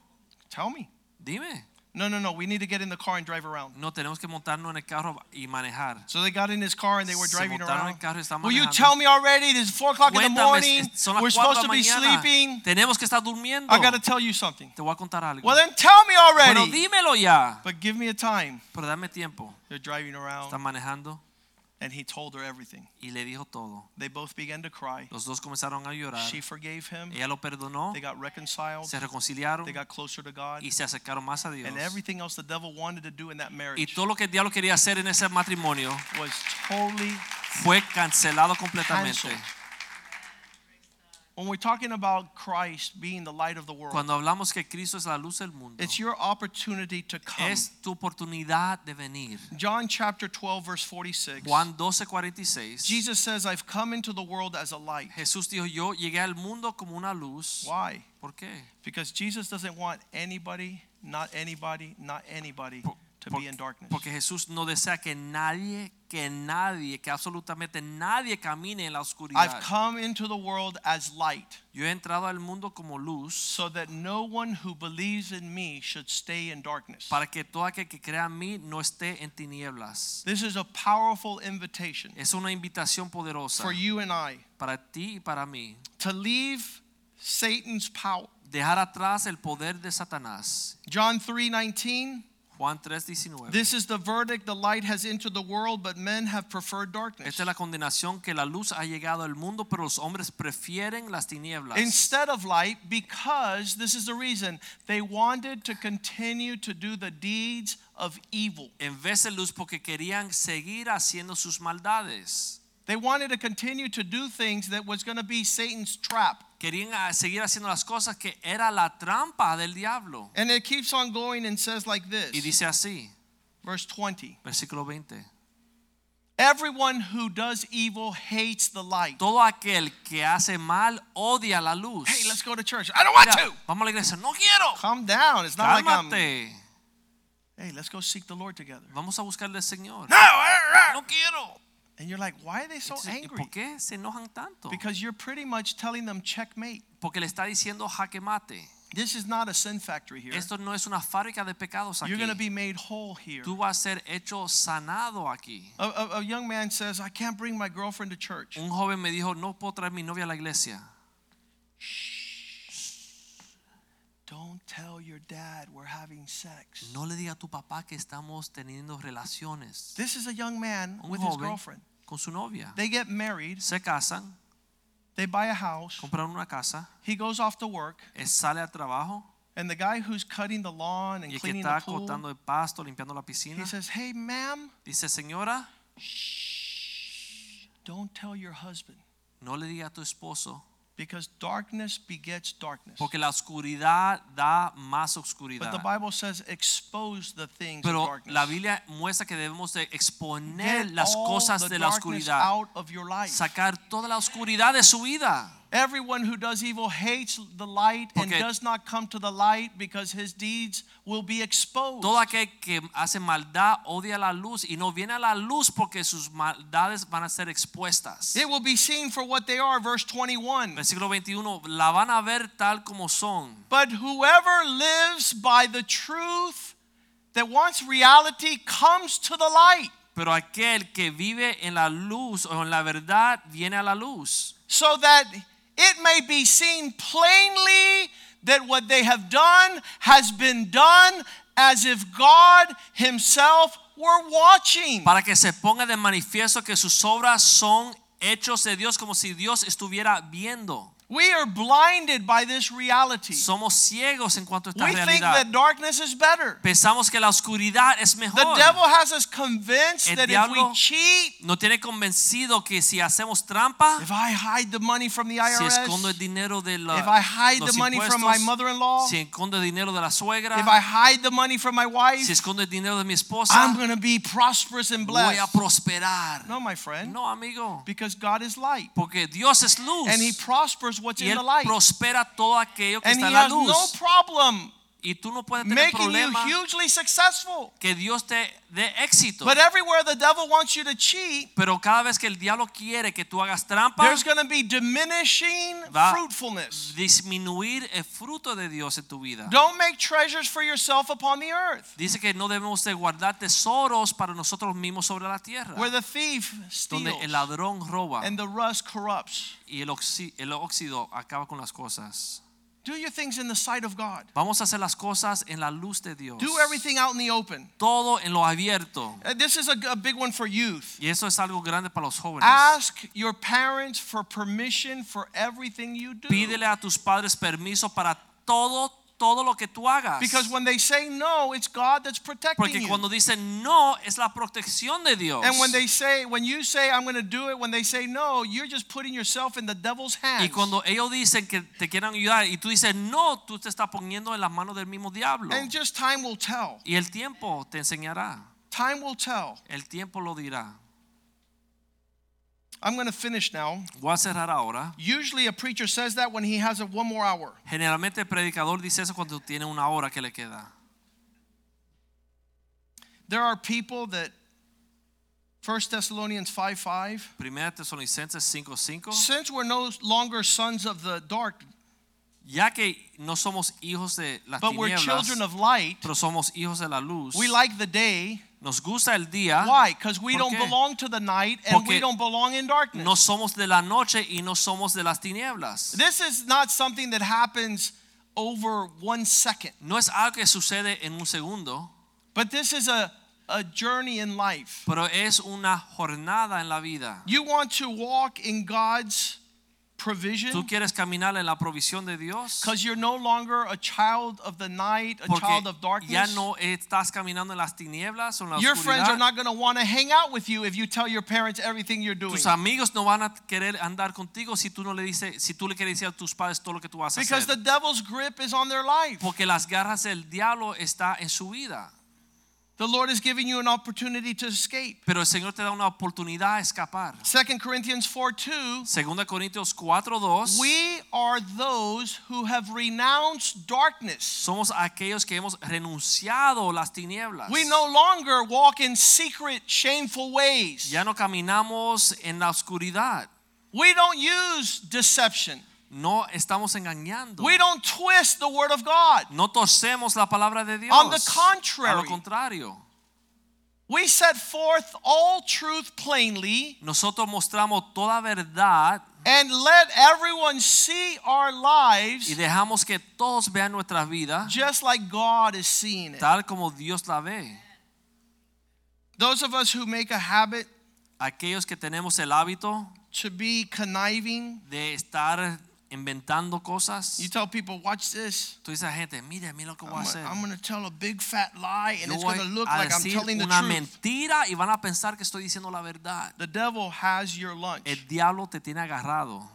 Tell me. Dime. No, no, no. We need to get in the car and drive around. No, tenemos que montarnos en el carro y manejar. So they got in his car and they were driving around. el carro y estaban Will you tell me already? It's 4 o'clock in the morning. es- son las We're supposed to be sleeping. Tenemos que estar durmiendo. I got to tell you something. Te voy a contar algo. Well, then tell me Bueno, already. dímelo ya. But give me a time. Pero dame tiempo. They're driving around Están manejando and he told her everything. y le dijo todo. They both began to cry. Los dos comenzaron a llorar. She forgave him. Ella lo perdonó. They got reconciled. Se reconciliaron They got closer to God. y se acercaron más a Dios. And everything else the devil wanted to do in that Y marriage todo lo que el diablo quería hacer en ese matrimonio was totally fue cancelado completamente. canceled. When we're talking about Christ being the light of the world, Cuando hablamos que Cristo es la luz del mundo, it's your opportunity to come. es tu oportunidad de venir. John chapter 12, verse 46. Juan 12:46. Jesus says, I've come into the world as a light. Jesús dijo, yo llegué al mundo como una luz. Why? ¿Por qué? Because Jesus doesn't want anybody, not anybody, not anybody Por- to por- be in darkness. Porque Jesús no desea que nadie, que nadie, que absolutamente nadie camine en la oscuridad. I've come into the world as light Yo he entrado al mundo como luz so that no one who believes in me should stay in darkness. para que todo aquel que crea en mí no esté en tinieblas. This is a powerful invitation Es una invitación poderosa for you and I para ti y para mí. to leave Satan's power. Dejar atrás el poder de Satanás. John 3:19 Juan 3:19. This is the verdict the light has entered the world but men have preferred darkness. Esta es la condenación que la luz ha llegado al mundo, pero los hombres prefieren las tinieblas. Instead of light because this is the reason they wanted to continue to do the deeds of evil. En vez de luz porque querían seguir haciendo sus maldades. They wanted to continue to do things that was going to be Satan's trap. Querían ah, seguir haciendo las cosas que era la trampa del diablo. And it keeps on going and says like this. Y dice así, Verse 20. versículo 20. Everyone who does evil hates the light. Todo aquel que hace mal odia la luz. Hey, let's go to church. I don't want Mira, to. vamos a la iglesia. No quiero. Calm down. It's not like I'm. Hey, let's go seek the Lord together. Vamos a buscarle al Señor. No. uh, uh. No quiero. And you're like, why are they so Entonces, angry? ¿Por qué se enojan tanto? Because you're pretty much telling them checkmate. Porque le está diciendo jaque mate. This is not a sin factory here. Esto no es una fábrica de pecados You're going to be made whole here. Tú vas a ser hecho sanado aquí. A, a, a young man says, I can't bring my girlfriend to church. Un joven me dijo, no puedo traer mi novia a la iglesia. Don't tell your dad we're having sex. No le diga a tu papá que estamos teniendo relaciones This is a young man Un with his joven. girlfriend. con su novia. They get married, Se casan, they buy a house, compran una casa, he goes off to work, él sale al trabajo and the guy who's cutting the lawn y and el que cleaning está the pool, cortando el pasto, limpiando la piscina, he says, Hey, ma'am, dice, señora, shh, don't tell your husband no le diga a tu esposo, because darkness begets darkness. porque la oscuridad da más oscuridad. But the Bible says, expose the things of Pero darkness. la Biblia muestra que debemos de exponer Get las cosas de la darkness oscuridad, out of your life. sacar toda la oscuridad de su vida. Everyone who does evil hates the light and Porque- does not come to the light because his deeds will be exposed. Todo aquel que hace maldad odia la luz y no viene a la luz porque sus maldades van a ser expuestas. It will be seen for what they are, verse 21. Versículo 21, la van a ver tal como son. But whoever lives by the truth that wants reality comes to the light, Pero aquel que vive en la luz o en la verdad viene a la luz. so that it may be seen plainly that what they have done has been done as if God Himself were watching. Para que se ponga de manifiesto que sus obras son hechos de Dios como si Dios estuviera viendo. We are blinded by this reality. Somos ciegos en cuanto a esta We think that darkness is better. Pensamos que la oscuridad es mejor. The devil has us convinced El that if we cheat, no tiene convencido que si hacemos trampa, if I hide the money from the IRS, si escondo el dinero de la, if I hide los the money from my mother-in-law, si escondo el dinero de la suegra, if I hide the money from my wife, si escondo el dinero de mi esposa, I'm going to be prosperous and blessed. Voy a prosperar. No, my friend, No, amigo, because God is light porque Dios es luz and He prospers what's y in él the light. prospera todo aquello que And está He en la has no problem Y tú no puedes tener making you problema hugely successful. que Dios te dé éxito. But everywhere the devil wants you to cheat, Pero cada vez que el diablo quiere que tú hagas trampa, there's going to be diminishing Va- fruitfulness. disminuir el fruto de Dios en tu vida. Don't make treasures for yourself upon the earth, Dice que no debemos de guardar tesoros para nosotros mismos sobre la tierra, where the thief donde steals el ladrón roba and the rust corrupts. y el, oxi- el óxido acaba con las cosas. Do your things in the sight of God. Vamos a hacer las cosas en la luz de Dios. Do everything out in the open. Todo en lo abierto. Uh, This is a, a big one for youth. Y eso es algo grande para los jóvenes. Ask your parents for permission for everything you do. Pídele a tus padres permiso para todo, todo lo que tú hagas. Because when they say no, it's God that's protecting Porque cuando dicen no, es la protección de Dios. And when they say, when you say, I'm going to do it, when they say no, you're just putting yourself in the devil's hands. Y cuando ellos dicen que te quieran ayudar y tú dices no, tú te estás poniendo en las manos del mismo diablo. And just time will tell. Y el tiempo te enseñará. Time will tell. El tiempo lo dirá. I'm going to finish now. Voy a cerrar ahora. Usually a preacher says that when he has a one more hour. Generalmente el predicador dice eso cuando tiene una hora que le queda. There are people that 1 Thessalonians 5 5. Primera Tesalonicenses 5:5. Since we're no longer sons of the dark, Ya que no somos hijos de las but we're children of light, pero somos hijos de la luz. we like the day. Nos gusta el día. Why? Because we don't qué? belong to the night and we don't belong in darkness. No somos de la noche y no somos de las tinieblas. This is not something that happens over one second, No es algo que sucede en un segundo, but this is a, a journey in life. pero es una jornada en la vida. You want to walk in God's provision Tú quieres caminar en la provisión de Dios because you're no longer a child of the night, a porque child of ya darkness. no estás caminando en las tinieblas o en la Your friends are not going to want to hang out with you if you tell your parents everything you're doing. Tus amigos no van a querer andar contigo si tú no le dices, si tú le quieres decir a tus padres todo lo que tú vas a Because the hacer. devil's grip is on their life. Porque las garras del diablo está en su vida. The Lord is giving you an opportunity to escape. Pero el Señor te da una oportunidad a escapar. 2 Corinthians 4 2. Segunda Corintios 4:2 We are those who have renounced darkness. somos aquellos que hemos renunciado las tinieblas. We no longer walk in secret, shameful ways. Ya no caminamos en la oscuridad. We don't use deception. No estamos engañando. We don't twist the word of God. No torcemos la palabra de Dios. On the A contrary. lo contrario. We set forth all truth plainly Nosotros mostramos toda verdad and let everyone see our y lives dejamos que todos vean nuestra vida just like God is seeing it. tal como Dios la ve. Those of us who make a habit Aquellos que tenemos el hábito to be conniving, de estar inventando cosas. you tell people, watch this. Tú dices a gente, mire, mira lo que voy a I'm, hacer. I'm going to tell a big fat lie and Yo it's going to look like I'm telling the truth. una mentira y van a pensar que estoy diciendo la verdad. The devil has your lunch. El diablo te tiene agarrado.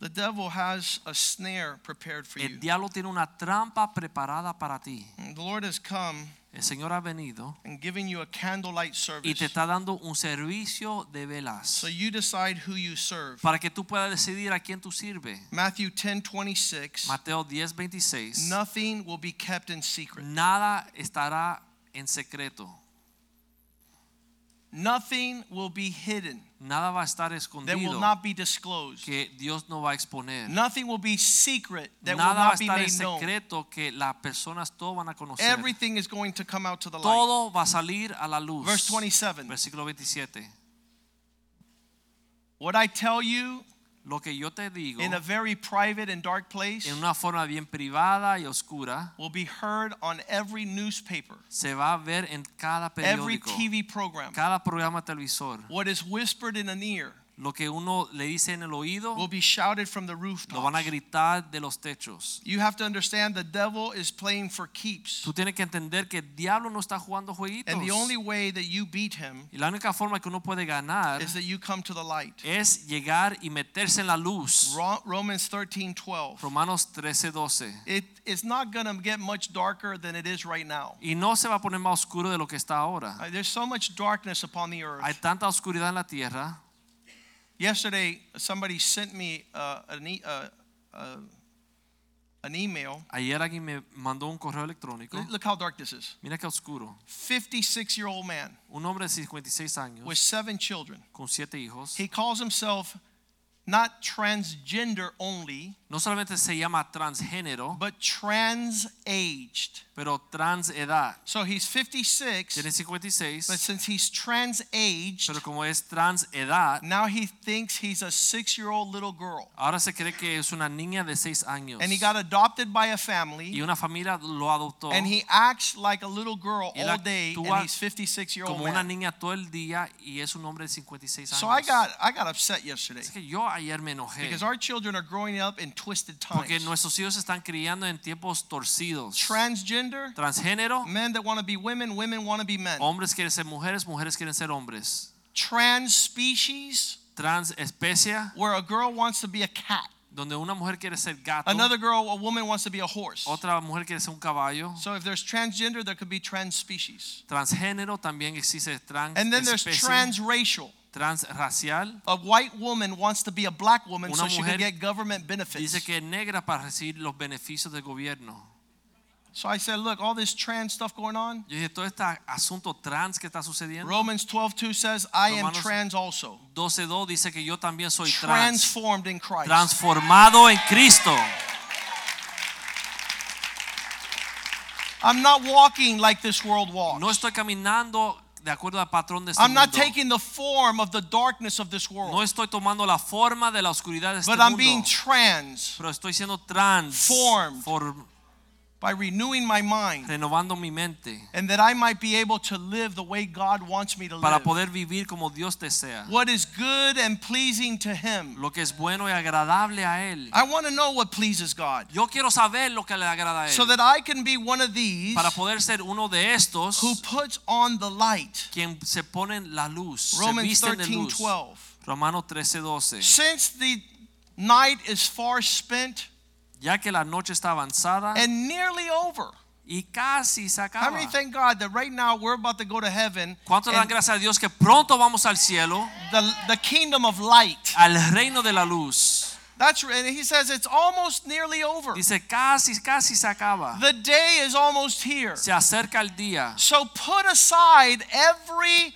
The devil has a snare prepared for you. El diablo tiene una trampa preparada para ti. The Lord has come El Señor ha venido and given you a candlelight y service. te está dando un servicio de velas So you decide who you serve. para que tú puedas decidir a quién tú sirves. Matthew 10 26. Mateo 10, 26. Nothing will be kept in secret. Nada estará en secreto. Nothing will be hidden Nada va a estar that will not be disclosed. que Dios no va a exponer. Nothing will be secret that will Nada va a not be made known. secreto que las personas todo van a conocer. Everything is going to come out to the light. Todo va a salir a la luz. Verse 27. Versículo 27. What I tell you Lo que yo te digo in a very private and dark place en una forma bien privada y oscura will be heard on every newspaper, se va a ver en cada every TV program. cada programa televisor. What is whispered in an ear Lo que uno le dice en el oído will be shouted from the lo van a rooftops. gritar de los techos. You have to understand the devil is playing for keeps. Tú tienes que entender que el diablo no está jugando jueguitos. And the only way that you beat him Y la única forma que uno puede ganar is that you come to the light. es llegar y meterse en la luz. Ro- Romans 13 12. Romanos 13, 12. It, it's not going to get much darker than it is right now. Y no se va a poner más oscuro de lo que está ahora. There's so much darkness upon the earth. Hay tanta oscuridad en la tierra. Yesterday, somebody sent me uh, an, e- uh, uh, an email. Ayer alguien me mandó un correo electrónico. Look- Look how dark this is. Mira qué oscuro. 56 year old man Un hombre de 56 años with seven children. con siete hijos. He calls himself not transgender only, No solamente se llama transgénero, but trans aged. pero trans edad. So he's 56, Tiene 56, but since he's trans aged, pero como es trans edad, now he thinks he's a six year old little girl. ahora se cree que es una niña de 6 años. And he got adopted by a family, Y una familia lo adoptó and he acts like a little girl all day, and he's 56 year old como una niña todo el día y es un hombre de 56 años. So I got, I got upset yesterday es que yo ayer me enojé because our children are growing up in twisted porque times. nuestros hijos están criando en tiempos torcidos. Transgender, Transgénero, men that want to be women, women want to be men. hombres quieren ser mujeres, mujeres quieren ser hombres. Trans species, Trans especie, where a girl wants to be a cat, donde una mujer quiere ser gato, another girl, a woman wants to be a horse. otra mujer quiere ser un caballo. So if there's transgender, there could be trans species. Transgénero también existe trans And then there's transracial. Transracial. A white woman wants to be a black woman so she can get government benefits. Dice que es negra para recibir los beneficios del gobierno. So I said, look, all this trans stuff going on. Yo dije, todo este asunto trans que está sucediendo, Romans 12:2 says, I am trans also. 12.2 dice que yo también soy trans, Transformed in Christ. transformado en Cristo. I'm not walking like this world walks. No estoy caminando de acuerdo al patrón de este I'm not mundo. taking the form of the darkness of this world. No estoy tomando la forma de la oscuridad de este but I'm mundo. being trans pero estoy siendo trans, Formed. By renewing my mind renovando mi mente and that I might be able to live the way God wants me to para live. poder vivir como Dios desea. What is good and pleasing to him. Lo que es bueno y agradable a él. I want to know what pleases God Yo quiero saber lo que le agrada a él. so that I can be one of these para poder ser uno de estos who puts on the light. quien se ponen la luz, se Romans visten de 13, luz. 12. Romanos 13, 12. Since the night is far spent Ya que la noche está avanzada and nearly over. y casi se How acaba. many thank God that right now we're about to go to heaven? ¿Cuánto le dan gracias a Dios que pronto vamos al cielo, the, the kingdom of light. al reino de la luz? That's and he says it's almost nearly over. Dice casi, casi se acaba. The day is almost here. Se acerca el día. So put aside every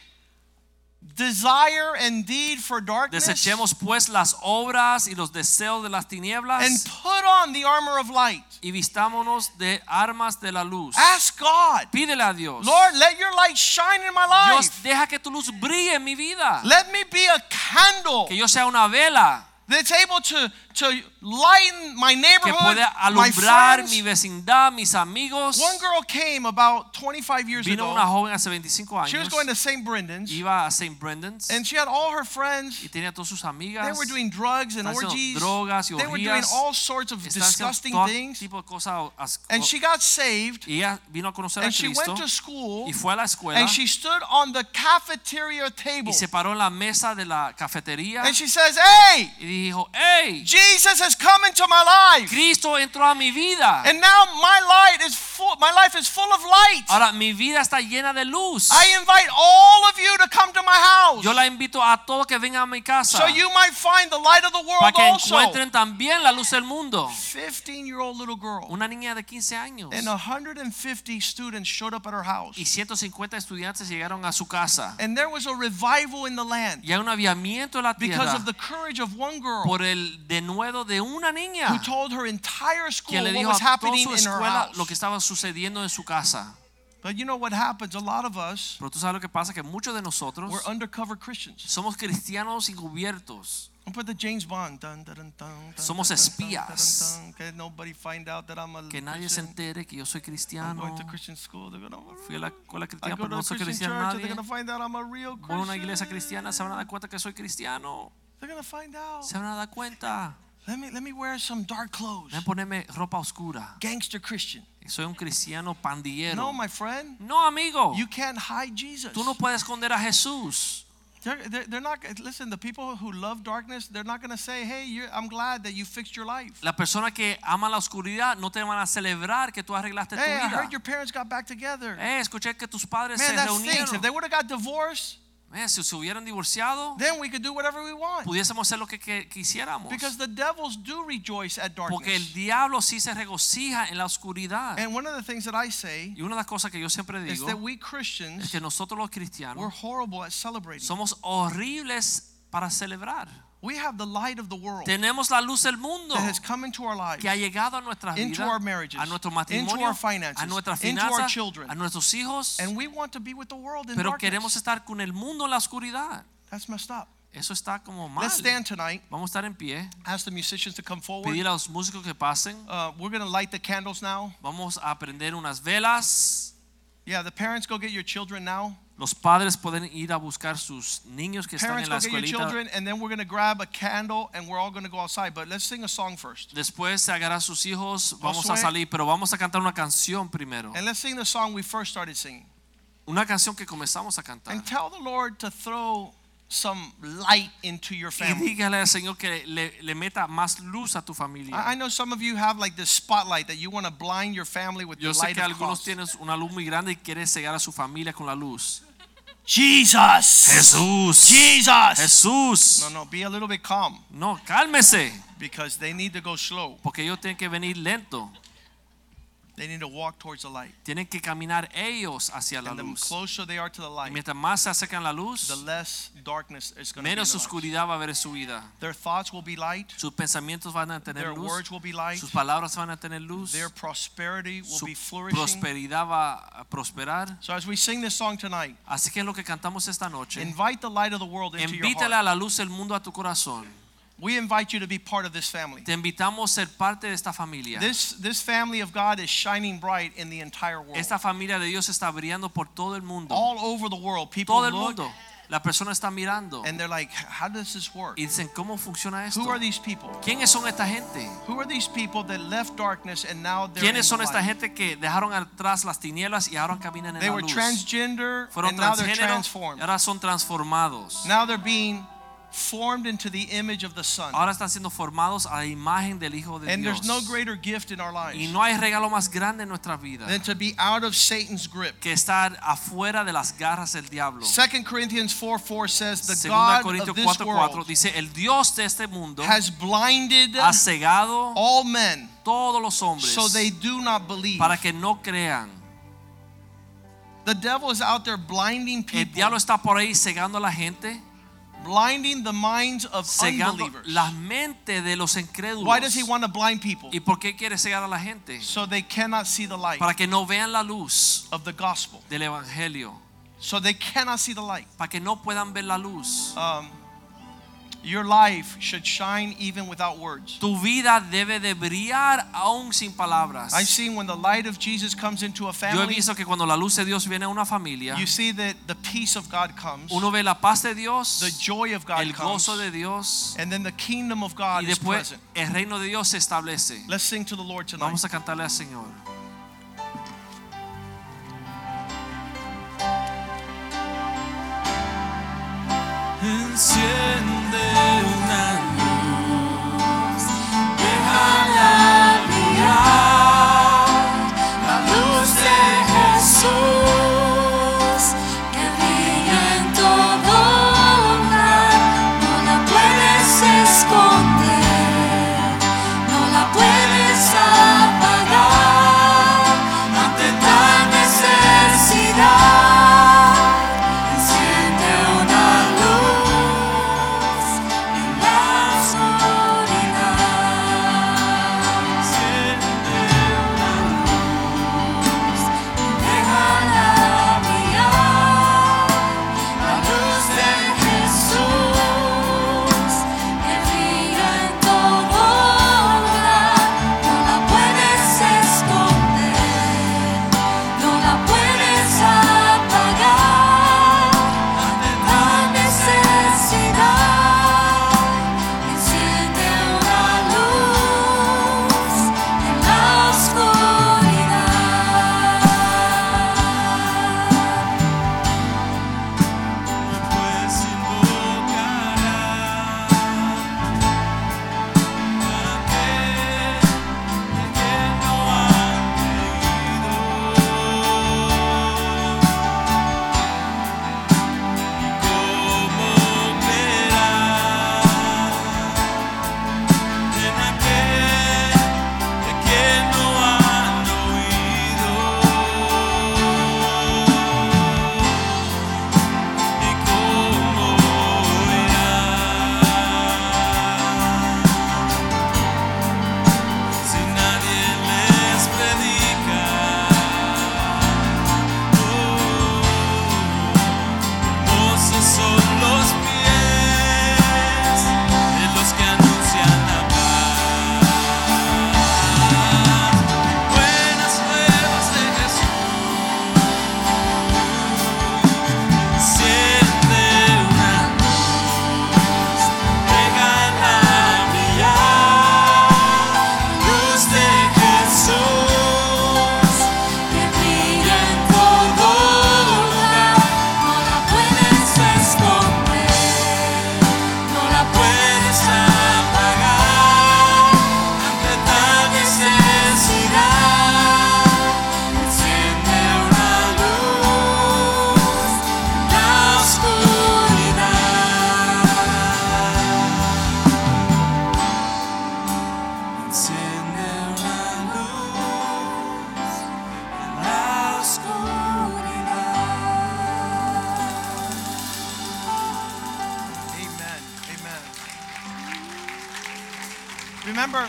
desire and deed for darkness Desechemos pues las obras y los deseos de las tinieblas. and put on the armor of light. y vistámonos de armas de la luz. Ask God, Pídele a Dios. Lord, let your light shine in my life. Dios, deja que tu luz brille en mi vida. Let me be a candle Que yo sea una vela that's able to, to lighten my que neighborhood, puede my alumbrar friends. mi vecindad, mis amigos. One girl came about 25 years Vino ago. una joven hace 25 She was going to St. Brendan's, Iba a St. Brendan's and she had all her friends. y tenía todas sus amigas. They were doing drugs and orgies. drogas y orgías. They were doing all sorts of disgusting things. tipo de cosas And she got saved, y ella vino a conocer a and she went to school, y fue a la escuela and she stood on the cafeteria table. y se paró en la mesa de la cafetería And she says, Hey, y dijo, hey, Jesus has come into my life. Cristo entró a mi vida. And now my light is full, my life is full of light. Ahora mi vida está llena de luz. I invite all of you to come to my house Yo la invito a todos que vengan a mi casa so you might find the light of the world para que also. encuentren también la luz del mundo. 15 year old little girl Una niña de 15 años and 150 students showed up at her house. y 150 estudiantes llegaron a su casa. And there was a revival in the land Y hay un aviamiento en la tierra. because of the courage of one girl por el denuedo de una who niña told her entire school que le what dijo was a toda happening su in her escuela house. lo que estaba sucediendo en su casa. But you know what happens? A lot of us, Pero tú sabes lo que pasa que muchos de nosotros we're undercover Christians. somos cristianos encubiertos. I put the James Bond. Dun, dun, dun, dun, dun, Somos dun, dun, espías. dun, dun, Que nobody find out that I'm a Que nadie se Christian. entere que yo soy I'm cristiano. going to Christian school. They're gonna, Fui a la escuela I cristiana, go pero to no soy Christian cristiano church and they're nadie. gonna find out I'm a real Voy a una iglesia cristiana, se van a dar cuenta que soy cristiano. They're gonna find out. Se van a dar cuenta. Let me let me wear some dark clothes. Ven ponerme ropa oscura. Gangster Christian. Soy un cristiano pandillero. No, my friend. No, amigo. You can't hide Jesus. Tú no puedes esconder a Jesús. They're, they're, they're not. Listen, the people who love darkness, they're not gonna say, "Hey, you're, I'm glad that you fixed your life." Las personas que aman la oscuridad no te van a celebrar que tú arreglaste tu Hey, I heard your parents got back together. Eh, escuché que tus padres Man, se that stinks. reunieron. If they would have got divorced, Eh, si se hubieran divorciado, then we could do whatever we want. pudiésemos hacer lo que, que quisiéramos. Because the devils do rejoice at Porque el darkness. diablo sí se regocija en la oscuridad. And one of the things that I say Y una de las cosas que yo siempre is that we es Christians, que nosotros los we're horrible at celebrating. somos horribles para celebrar. We have the light of the world Tenemos la luz del mundo that has come into our lives, que ha llegado a nuestras into vidas, our marriages, a nuestro into matrimonio, our finances, a nuestras into our finanzas, children. a nuestros hijos, and we want to be with the world in pero darkness. queremos estar con el mundo en la oscuridad. That's messed up. Eso está como mal. Let's stand tonight. Vamos a estar en pie, Ask the musicians to come forward. pedir a los músicos que pasen. Uh, we're going to light the candles now. Vamos a prender unas velas. Yeah, the parents go get your children now. Los padres pueden ir a buscar sus niños que están Parents en la go get your escuelita. children, and then we're going to grab a candle and we're all going to go outside. But let's sing a song first. Después se agarra a sus hijos, vamos a salir, pero vamos a cantar una canción primero. And let's sing the song we first started singing. Una canción que comenzamos a cantar. And tell the Lord to throw some light into your Y family. dígale al Señor que le, le meta más luz a tu familia. I I know some of you have like this spotlight that you want to blind your family with the Yo sé light que of algunos cross. tienen una luz muy grande y quieren cegar a su familia con la luz. Jesus. Jesús. Jesus. Jesús. No, no, be a little bit calm No, cálmese, because they need to go slow. porque ellos tienen que venir lento. They need to walk towards the light. Tienen que caminar ellos hacia la And the luz. closer they are to the Y light, mientras más se acercan a la the luz, less darkness is going to be. in menos their lives. oscuridad va a haber en su vida. Their thoughts will be light. Sus pensamientos van a tener Their luz. words will be light. Sus palabras van a tener luz. Their prosperity will Su be flourishing. prosperidad va a prosperar. So as we sing this song tonight, Así que es lo que cantamos esta noche. invite the light of the world into your Invítale heart. a la luz del mundo a tu corazón. We invite you to be part of this family. Te invitamos a ser parte de esta familia. This this family of God is shining bright in the entire world. Esta familia de Dios está brillando por todo el mundo. All over the world, people Todo el look mundo. La persona está mirando and they're like, "How does this work? y dicen, ¿cómo funciona esto? Who are these people? ¿Quiénes son esta gente? Who are these people that left darkness and now they're ¿Quiénes son esta gente que dejaron atrás las tinieblas y ahora caminan en They la were transgender Fueron and now they're transformed. y ahora son transformados. Now they're being formed into the image of the Son. Ahora están siendo formados a la imagen del Hijo de And Dios. there's no greater gift in our lives Y no hay regalo más grande en nuestra vida than to be out of Satan's grip. que estar afuera de las garras del diablo. 2 Corinthians 4 4 says, The Segunda God Corintios of this 4:4 world dice, el Dios de este mundo has blinded ha cegado all men todos los hombres so they do not believe. para que no crean. The devil is out there blinding El people, diablo está por ahí cegando a la gente, blinding the minds of cegando unbelievers. las mentes de los incrédulos. Why does he want to blind people? ¿Y por qué quiere cegar a la gente? So they cannot see the light Para que no vean la luz of the gospel. del evangelio, So they cannot see the light. para que no puedan ver la luz. Um, your life should shine even without words. Tu vida debe de brillar aún sin palabras. I've seen when the light of Jesus comes into a family. Yo he family, visto que cuando la luz de Dios viene a una familia, you see that the peace of God comes, uno ve la paz de Dios, the joy of God el comes, gozo de Dios and then the kingdom of God y is después present. el reino de Dios se establece. Let's sing to the Lord tonight. Vamos a cantarle al Señor. Enciende Remember,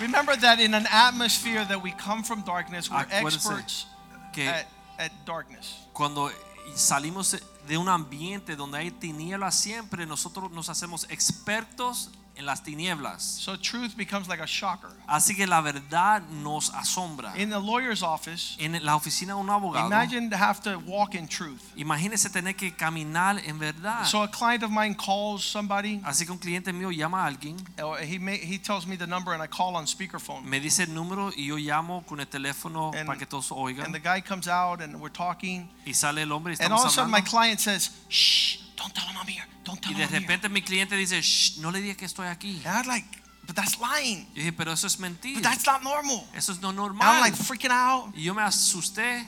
remember that in an atmosphere that we come from darkness, we're Acuérdense experts que at, at darkness. cuando salimos de un ambiente donde hay tinieblas siempre, nosotros nos hacemos expertos en las tinieblas. So truth becomes like a shocker. Así que la verdad nos asombra. In the lawyer's office, En la oficina de un abogado, imagine to have to walk in truth. imagínese tener que caminar en verdad. So a client of mine calls somebody. Así que un cliente mío llama a alguien, oh, He may, he tells me the number and I call on speakerphone. me dice el número y yo llamo con el teléfono And- para que todos oigan. And the guy comes out and we're talking. Y sale el hombre y estamos And all of a sudden my client says, Shh, don't tell him I'm here. Don't tell Y him de I'm here. repente mi cliente dice, "Shh, no le digas que estoy aquí. And I'm like, but that's lying. Yo dije, pero eso es But that's not normal. Eso es no And I'm like freaking out. Y yo me asusté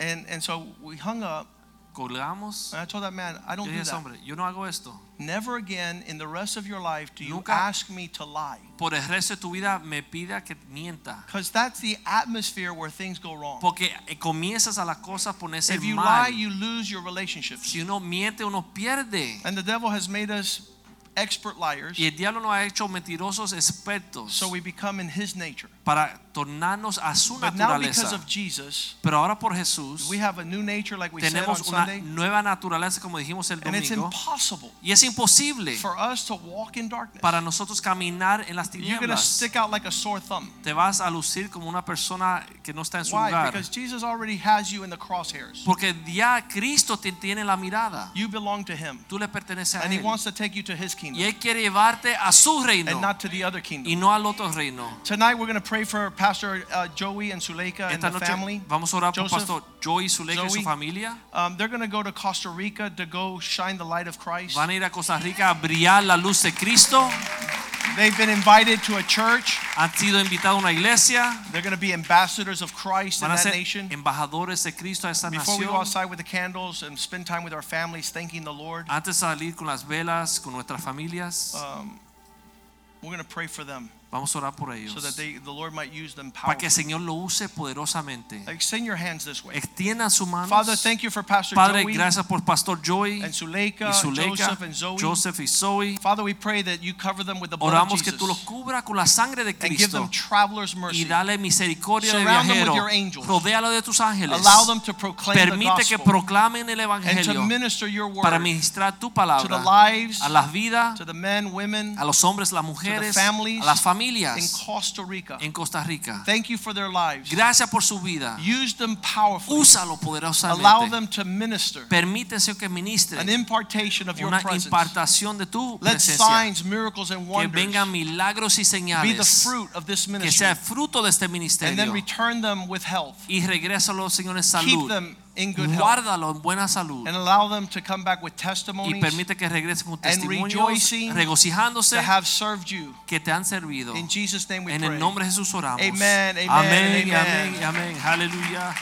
And, and so we hung up. Colgamos. And I told that man, I don't dije do that. hombre, yo no hago esto. Never again in the rest of your life do you Nunca- ask me to lie. Por el resto de tu vida me pida que mienta. Because that's the atmosphere where things go wrong. Porque eh, comienzas a las cosas ponerse If you mal. lie, you lose your relationships. Si uno miente, uno pierde. And the devil has made us expert liars. Y el diablo nos ha hecho mentirosos expertos So we become in his nature. Para tornarnos a su But now because naturaleza. of Jesus, Pero ahora por Jesús we have a new nature like we said on tenemos una Sunday. nueva naturaleza como dijimos el domingo. Y es imposible for us to walk in darkness. para nosotros caminar en las tinieblas. stick out like a sore thumb. Te vas a lucir como una persona que no está en su Why? lugar. Because Jesus already has you in the crosshairs. Porque ya Cristo te tiene la mirada. You belong to him. Tú le perteneces a And he Él. wants to take you to his Y kingdom Él quiere llevarte a su reino and not to the other y kingdom. no al otro reino. Tonight we're going to pray for Pastor uh, Joey and Suleika and the noche family. vamos a orar por Pastor Joey Zuleika y su familia. Um, they're going to go to Costa Rica to go shine the light of Christ. Van a ir a Costa Rica a brillar la luz de Cristo. They've been invited to a church. Han sido invitados a una iglesia. They're going to be ambassadors of Christ in Van a that nation. embajadores de Cristo a esta Before we go outside with the candles and spend time with our families, thanking the Lord, Antes de salir con las velas, con nuestras familias, um, we're going to pray for them vamos a orar por ellos. so that they, the Lord might use them Para que powerfully. el Señor lo use poderosamente. Extend your hands this way. Extiendan sus manos. Father, thank you for Pastor Padre, Joey gracias por Pastor Joey and Suleika, y Zuleika, Joseph and Zoe. Joseph y Zoe. Father, we pray that you cover them with the blood of Oramos que Jesus tú los cubras con la sangre de and give Cristo them traveler's y mercy. dale misericordia de Surround them with viajero. your angels. Rodéalo de tus ángeles. Allow them to proclaim the Permite que proclamen el and to evangelio minister your para ministrar tu to the palabra lives, a las vidas, to the men, women a los hombres, las mujeres, families a las in familias Costa Rica. en Costa Rica. Thank you for their lives. Gracias por su vida. Use them powerfully. Úsalo Allow poderosamente. them to minister Permite Señor, que ministre an impartation of your una presence. impartación de tu Let presencia. signs, miracles, and wonders Que vengan milagros y señales. be the fruit of this ministry. Que sea fruto de este ministerio. And then return them with health. Y regrésalo, Señor, en Keep salud. them in good. Guárdalo en buena salud. And allow them to come back with Y testimonies permite que regresen con testimonios, regocijándose to have served you. que te han servido. In Jesus' name we En pray. el nombre de Jesús oramos. Amen, amen, amén, y amen. amén, y amén. Aleluya.